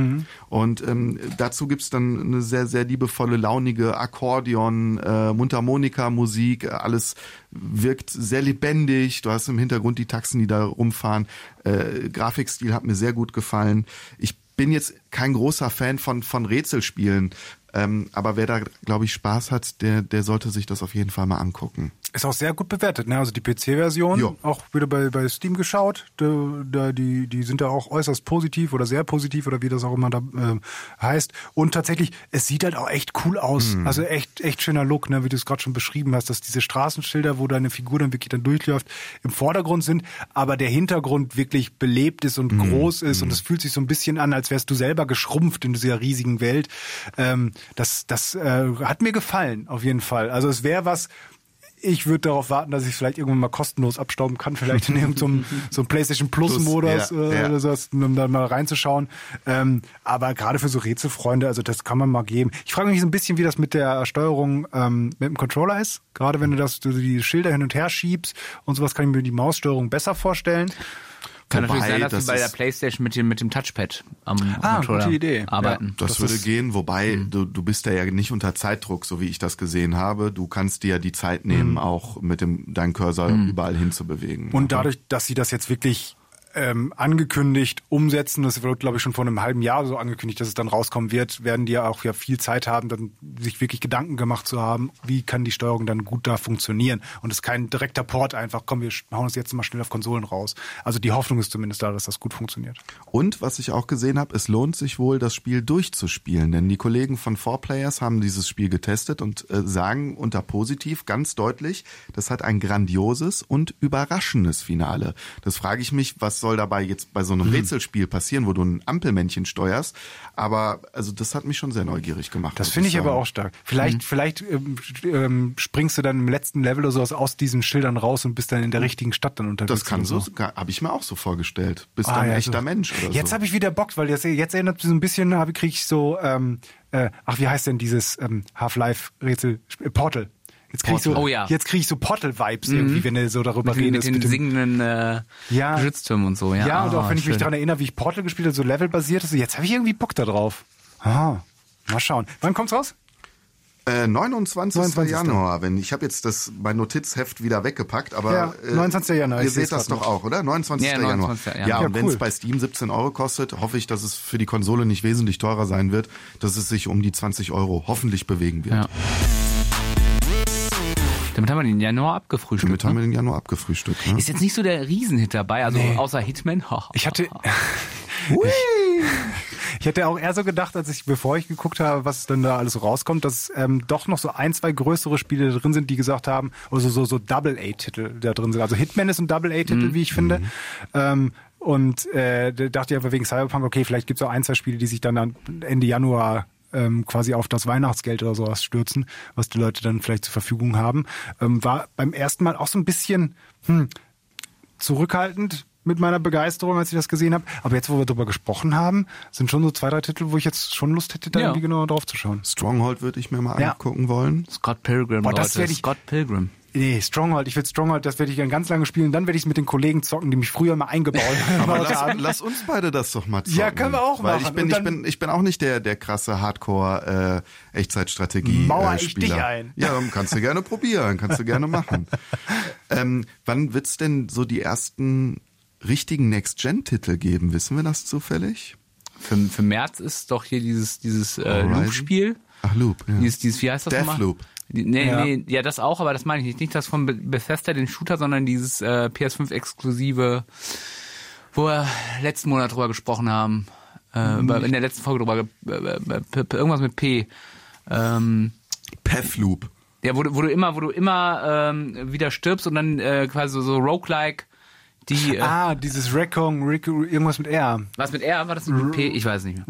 Und ähm, dazu gibt's dann eine sehr, sehr liebevolle, launige Akkordeon, äh, Mundharmonika-Musik, alles wirkt sehr lebendig. Du hast im Hintergrund die Taxen, die da rumfahren. Äh, Grafikstil hat mir sehr gut gefallen. Ich bin jetzt kein großer Fan von, von Rätselspielen, ähm, aber wer da, glaube ich, Spaß hat, der, der sollte sich das auf jeden Fall mal angucken. Ist auch sehr gut bewertet, ne? Also die PC-Version, auch wieder bei, bei Steam geschaut. Da, da, die, die sind da auch äußerst positiv oder sehr positiv oder wie das auch immer da äh, heißt. Und tatsächlich, es sieht halt auch echt cool aus. Mhm. Also echt, echt schöner Look, ne? wie du es gerade schon beschrieben hast, dass diese Straßenschilder, wo deine Figur dann wirklich dann durchläuft, im Vordergrund sind, aber der Hintergrund wirklich belebt ist und Mhm. groß ist und es fühlt sich so ein bisschen an, als wärst du selber geschrumpft in dieser riesigen Welt. Ähm, das das äh, hat mir gefallen, auf jeden Fall. Also es wäre was, ich würde darauf warten, dass ich vielleicht irgendwann mal kostenlos abstauben kann, vielleicht in irgendeinem so einem PlayStation Plus Plus, Modus ja, äh, oder sowas, um da mal reinzuschauen. Ähm, aber gerade für so Rätselfreunde, also das kann man mal geben. Ich frage mich so ein bisschen, wie das mit der Steuerung ähm, mit dem Controller ist. Gerade wenn du das, du die Schilder hin und her schiebst und sowas, kann ich mir die Maussteuerung besser vorstellen. Kann Wobei, natürlich sein, dass das sie bei der Playstation mit dem, mit dem Touchpad am Ah, Controller gute Idee. arbeiten. Das, Das würde ist- gehen, wobei Hm. du, du bist da ja nicht unter Zeitdruck, so wie ich das gesehen habe. Du kannst dir die Zeit nehmen, Hm. auch mit dem deinen Cursor überall hinzubewegen. Und dadurch, dass sie das jetzt wirklich ähm, angekündigt umsetzen, das wird, glaube ich, schon vor einem halben Jahr so angekündigt, dass es dann rauskommen wird, werden die ja auch ja viel Zeit haben, dann sich wirklich Gedanken gemacht zu haben, wie kann die Steuerung dann gut da funktionieren. Und es ist kein direkter Port einfach, komm, wir hauen es jetzt mal schnell auf Konsolen raus. Also die Hoffnung ist zumindest da, dass das gut funktioniert. Und was ich auch gesehen habe, es lohnt sich wohl, das Spiel durchzuspielen, denn die Kollegen von 4Players haben dieses Spiel getestet und äh, sagen unter positiv ganz deutlich, das hat ein grandioses und überraschendes Finale. Das frage ich mich, was soll dabei jetzt bei so Mhm. einem Rätselspiel passieren, wo du ein Ampelmännchen steuerst? Aber also das hat mich schon sehr neugierig gemacht. Das finde ich aber auch stark. Vielleicht, vielleicht ähm, ähm, springst du dann im letzten Level oder sowas aus diesen Schildern raus und bist dann in der richtigen Stadt dann unterwegs. Das kann oder so, habe ich mir auch so vorgestellt. Bist Ah, dann ein ja, echter so. Mensch oder Jetzt so. habe ich wieder Bock, weil jetzt, jetzt erinnert mich so ein bisschen, kriege ich so, ähm, äh, ach wie heißt denn dieses ähm, Half-Life-Rätsel äh, Portal? Jetzt kriege ich so. Oh ja. jetzt kriege ich so Portal-Vibes irgendwie, wenn du so darüber Mit, den- mit redest. den dem- singenden äh, Ja. Geschütztürmen und so. Ja, ja, und auch Ah, wenn ich mich daran erinnere, wie ich Portal gespielt habe, so levelbasiert ist, jetzt habe ich irgendwie Bock da drauf. Aha, mal schauen. Wann kommt's raus? Äh, 29. 29. Januar, wenn ich habe jetzt das mein Notizheft wieder weggepackt, aber Ja, 29. Januar, Ihr seht das doch auch, oder? 29. Ja, Januar. 29. Ja, Januar. und Ja, wenn es cool. bei Steam 17 Euro kostet, hoffe ich, dass es für die Konsole nicht wesentlich teurer sein wird, dass es sich um die 20 Euro hoffentlich bewegen wird. Ja. Damit haben wir den Januar abgefrühstückt. Damit haben ne? wir den Januar abgefrühstückt. Ne? Ist jetzt nicht so der Riesenhit dabei, also außer Hitman. Ich hatte. ich hätte auch eher so gedacht, als ich, bevor ich geguckt habe, was denn da alles so rauskommt, dass ähm, doch noch so ein, zwei größere Spiele drin sind, die gesagt haben, also so, so Double-A-Titel da drin sind. Also Hitman ist ein Double-A-Titel, wie ich finde. Ähm, und äh, da dachte ich aber wegen Cyberpunk, okay, vielleicht gibt es auch ein, zwei Spiele, die sich dann, dann Ende Januar ähm, quasi auf das Weihnachtsgeld oder sowas stürzen, was die Leute dann vielleicht zur Verfügung haben. Ähm, war beim ersten Mal auch so ein bisschen, hm, zurückhaltend mit meiner Begeisterung, als ich das gesehen habe. Aber jetzt, wo wir darüber gesprochen haben, sind schon so zwei, drei Titel, wo ich jetzt schon Lust hätte, da Ja. irgendwie genauer drauf zu schauen. Stronghold würde ich mir mal Ja. angucken wollen. Scott Pilgrim, Boah, das Leute. ich- Scott Pilgrim. Nee, Stronghold, ich will Stronghold, das werde ich dann ganz lange spielen. Dann werde ich es mit den Kollegen zocken, die mich früher mal eingebaut Aber gebaut lass, haben. lass uns beide das doch mal zocken. Ja, können wir auch Weil machen. ich bin, ich bin, ich bin auch nicht der, der krasse Hardcore äh, Echtzeitstrategie Mauer äh, ich Spieler. dich ein. Ja, dann kannst du gerne probieren, kannst du gerne machen. ähm, wann wird's denn so die ersten richtigen Next-Gen-Titel geben? Wissen wir das zufällig? Für, für März ist doch hier dieses, dieses äh? Loop-Spiel. Ach, Loop. Ja. Dieses, dieses, wie heißt das nochmal? Deathloop. Die- Nee, Ja. nee, ja, das auch, aber das meine ich nicht. Nicht das von Be- Bethesda, den Shooter, sondern dieses äh, PS5-exklusive, wo wir letzten Monat drüber gesprochen haben. Äh, über, in der letzten Folge drüber, äh, äh, p- irgendwas mit P. Ähm, Pathloop. ja, wo, du- wo du immer, wo du immer ähm, wieder stirbst und dann äh, quasi so roguelike Die, äh, Ah, dieses Rekong, Rick, irgendwas mit R. was mit R? War das mit P? Ich weiß nicht mehr.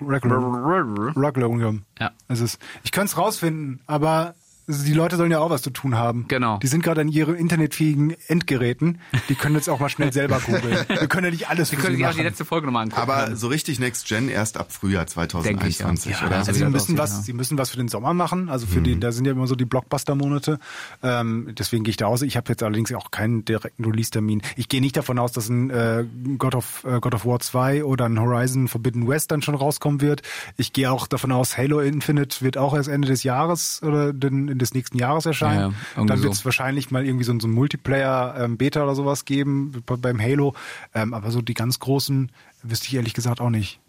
Reklum. Ja. Ist, ich könnte es rausfinden, aber also die Leute sollen ja auch was zu tun haben. Genau. Die sind gerade an ihren internetfähigen Endgeräten. Die können jetzt auch mal schnell selber googeln. Wir können ja nicht alles Wir können sich auch die letzte Folge nochmal angucken. Aber so richtig Next Gen erst ab Frühjahr Denke ich, ja. 2021, Ja, oder? also Also sie müssen was, ja. sie müssen was für den Sommer machen. Also für die, da sind ja immer so die Blockbuster-Monate. Ähm, deswegen gehe ich da aus. Ich habe jetzt allerdings auch keinen direkten Release-Termin. Ich gehe nicht davon aus, dass ein äh, God of äh, God of War 2 oder ein Horizon Forbidden West dann schon rauskommen wird. Ich gehe auch davon aus, Halo Infinite wird auch erst Ende des Jahres oder den, des nächsten Jahres erscheinen. Ja, dann wird es so. wahrscheinlich mal irgendwie so, ein- so ein Multiplayer ähm, Beta oder sowas geben bei- beim Halo. Ähm, aber so die ganz großen wüsste ich ehrlich gesagt auch nicht.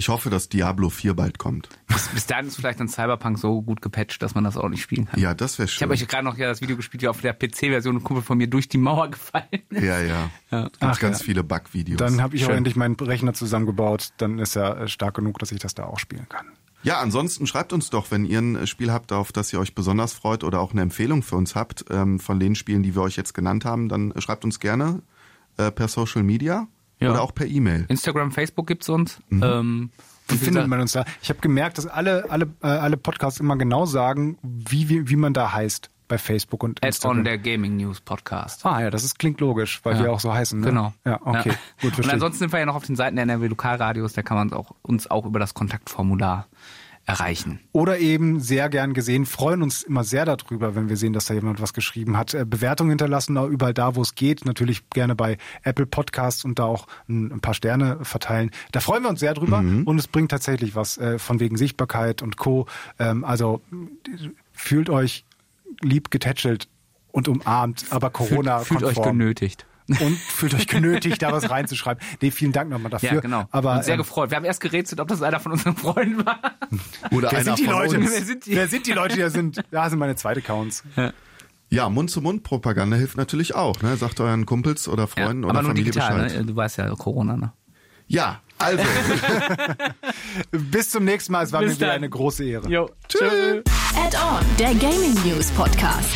Ich hoffe, dass Diablo 4 bald kommt. bis, bis dahin ist vielleicht dann Cyberpunk so gut gepatcht, dass man das auch nicht spielen kann. Ja, das wäre Ich schön. habe euch gerade noch ja das Video gespielt, wie auf der PC-Version ein Kumpel von mir durch die Mauer gefallen ist. ja, ja. Ja. Ach, ganz ja. viele Bug-Videos. Dann habe ich auch Schön. endlich meinen Rechner zusammengebaut. Dann ist er äh, stark genug, dass ich das da auch spielen kann. Ja, ansonsten schreibt uns doch, wenn ihr ein Spiel habt, auf das ihr euch besonders freut oder auch eine Empfehlung für uns habt ähm, von den Spielen, die wir euch jetzt genannt haben, dann schreibt uns gerne äh, per Social Media Ja. oder auch per E-Mail. Instagram, Facebook gibt's uns. Mhm. Ähm, Wie findet man uns da? Ich habe gemerkt, dass alle, alle, äh, alle Podcasts immer genau sagen, wie, wie, wie man da heißt bei Facebook und Add Instagram. on der Gaming News Podcast. ah ja, das ist, klingt logisch, weil Ja. wir auch so heißen. Ne? Genau. Ja, okay. Ja. Gut, Und ansonsten sind wir ja noch auf den Seiten der NRW Lokalradios, da kann man uns auch, uns auch über das Kontaktformular erreichen. Oder eben sehr gern gesehen, freuen uns immer sehr darüber, wenn wir sehen, dass da jemand was geschrieben hat. Äh, Bewertungen hinterlassen, überall da, wo es geht. Natürlich gerne bei Apple Podcasts und da auch ein, paar Sterne verteilen. Da freuen wir uns sehr drüber und es bringt tatsächlich was äh, von wegen Sichtbarkeit und Co. Ähm, also fühlt euch lieb getätschelt und umarmt, aber Corona Fühlt, fühlt euch genötigt. und fühlt euch genötigt, da was reinzuschreiben. Nee, vielen Dank nochmal dafür. Ja, genau. Aber und sehr ähm, gefreut. Wir haben erst gerätselt, ob das einer von unseren Freunden war. Oder Wer einer sind die von Leute? uns. Wer sind die? Wer sind die Leute, die da sind? Da sind meine zweite Accounts. Ja, Mund-zu-Mund-Propaganda hilft natürlich auch. Ne? Sagt euren Kumpels oder Freunden Ja, oder Familie digital, Bescheid. ne? Du weißt ja, Corona, ne? Ja, also. Bis zum nächsten Mal. Es war Bis mir wieder dann. eine große Ehre. Jo. Tschüss. Add-on, der Gaming News Podcast.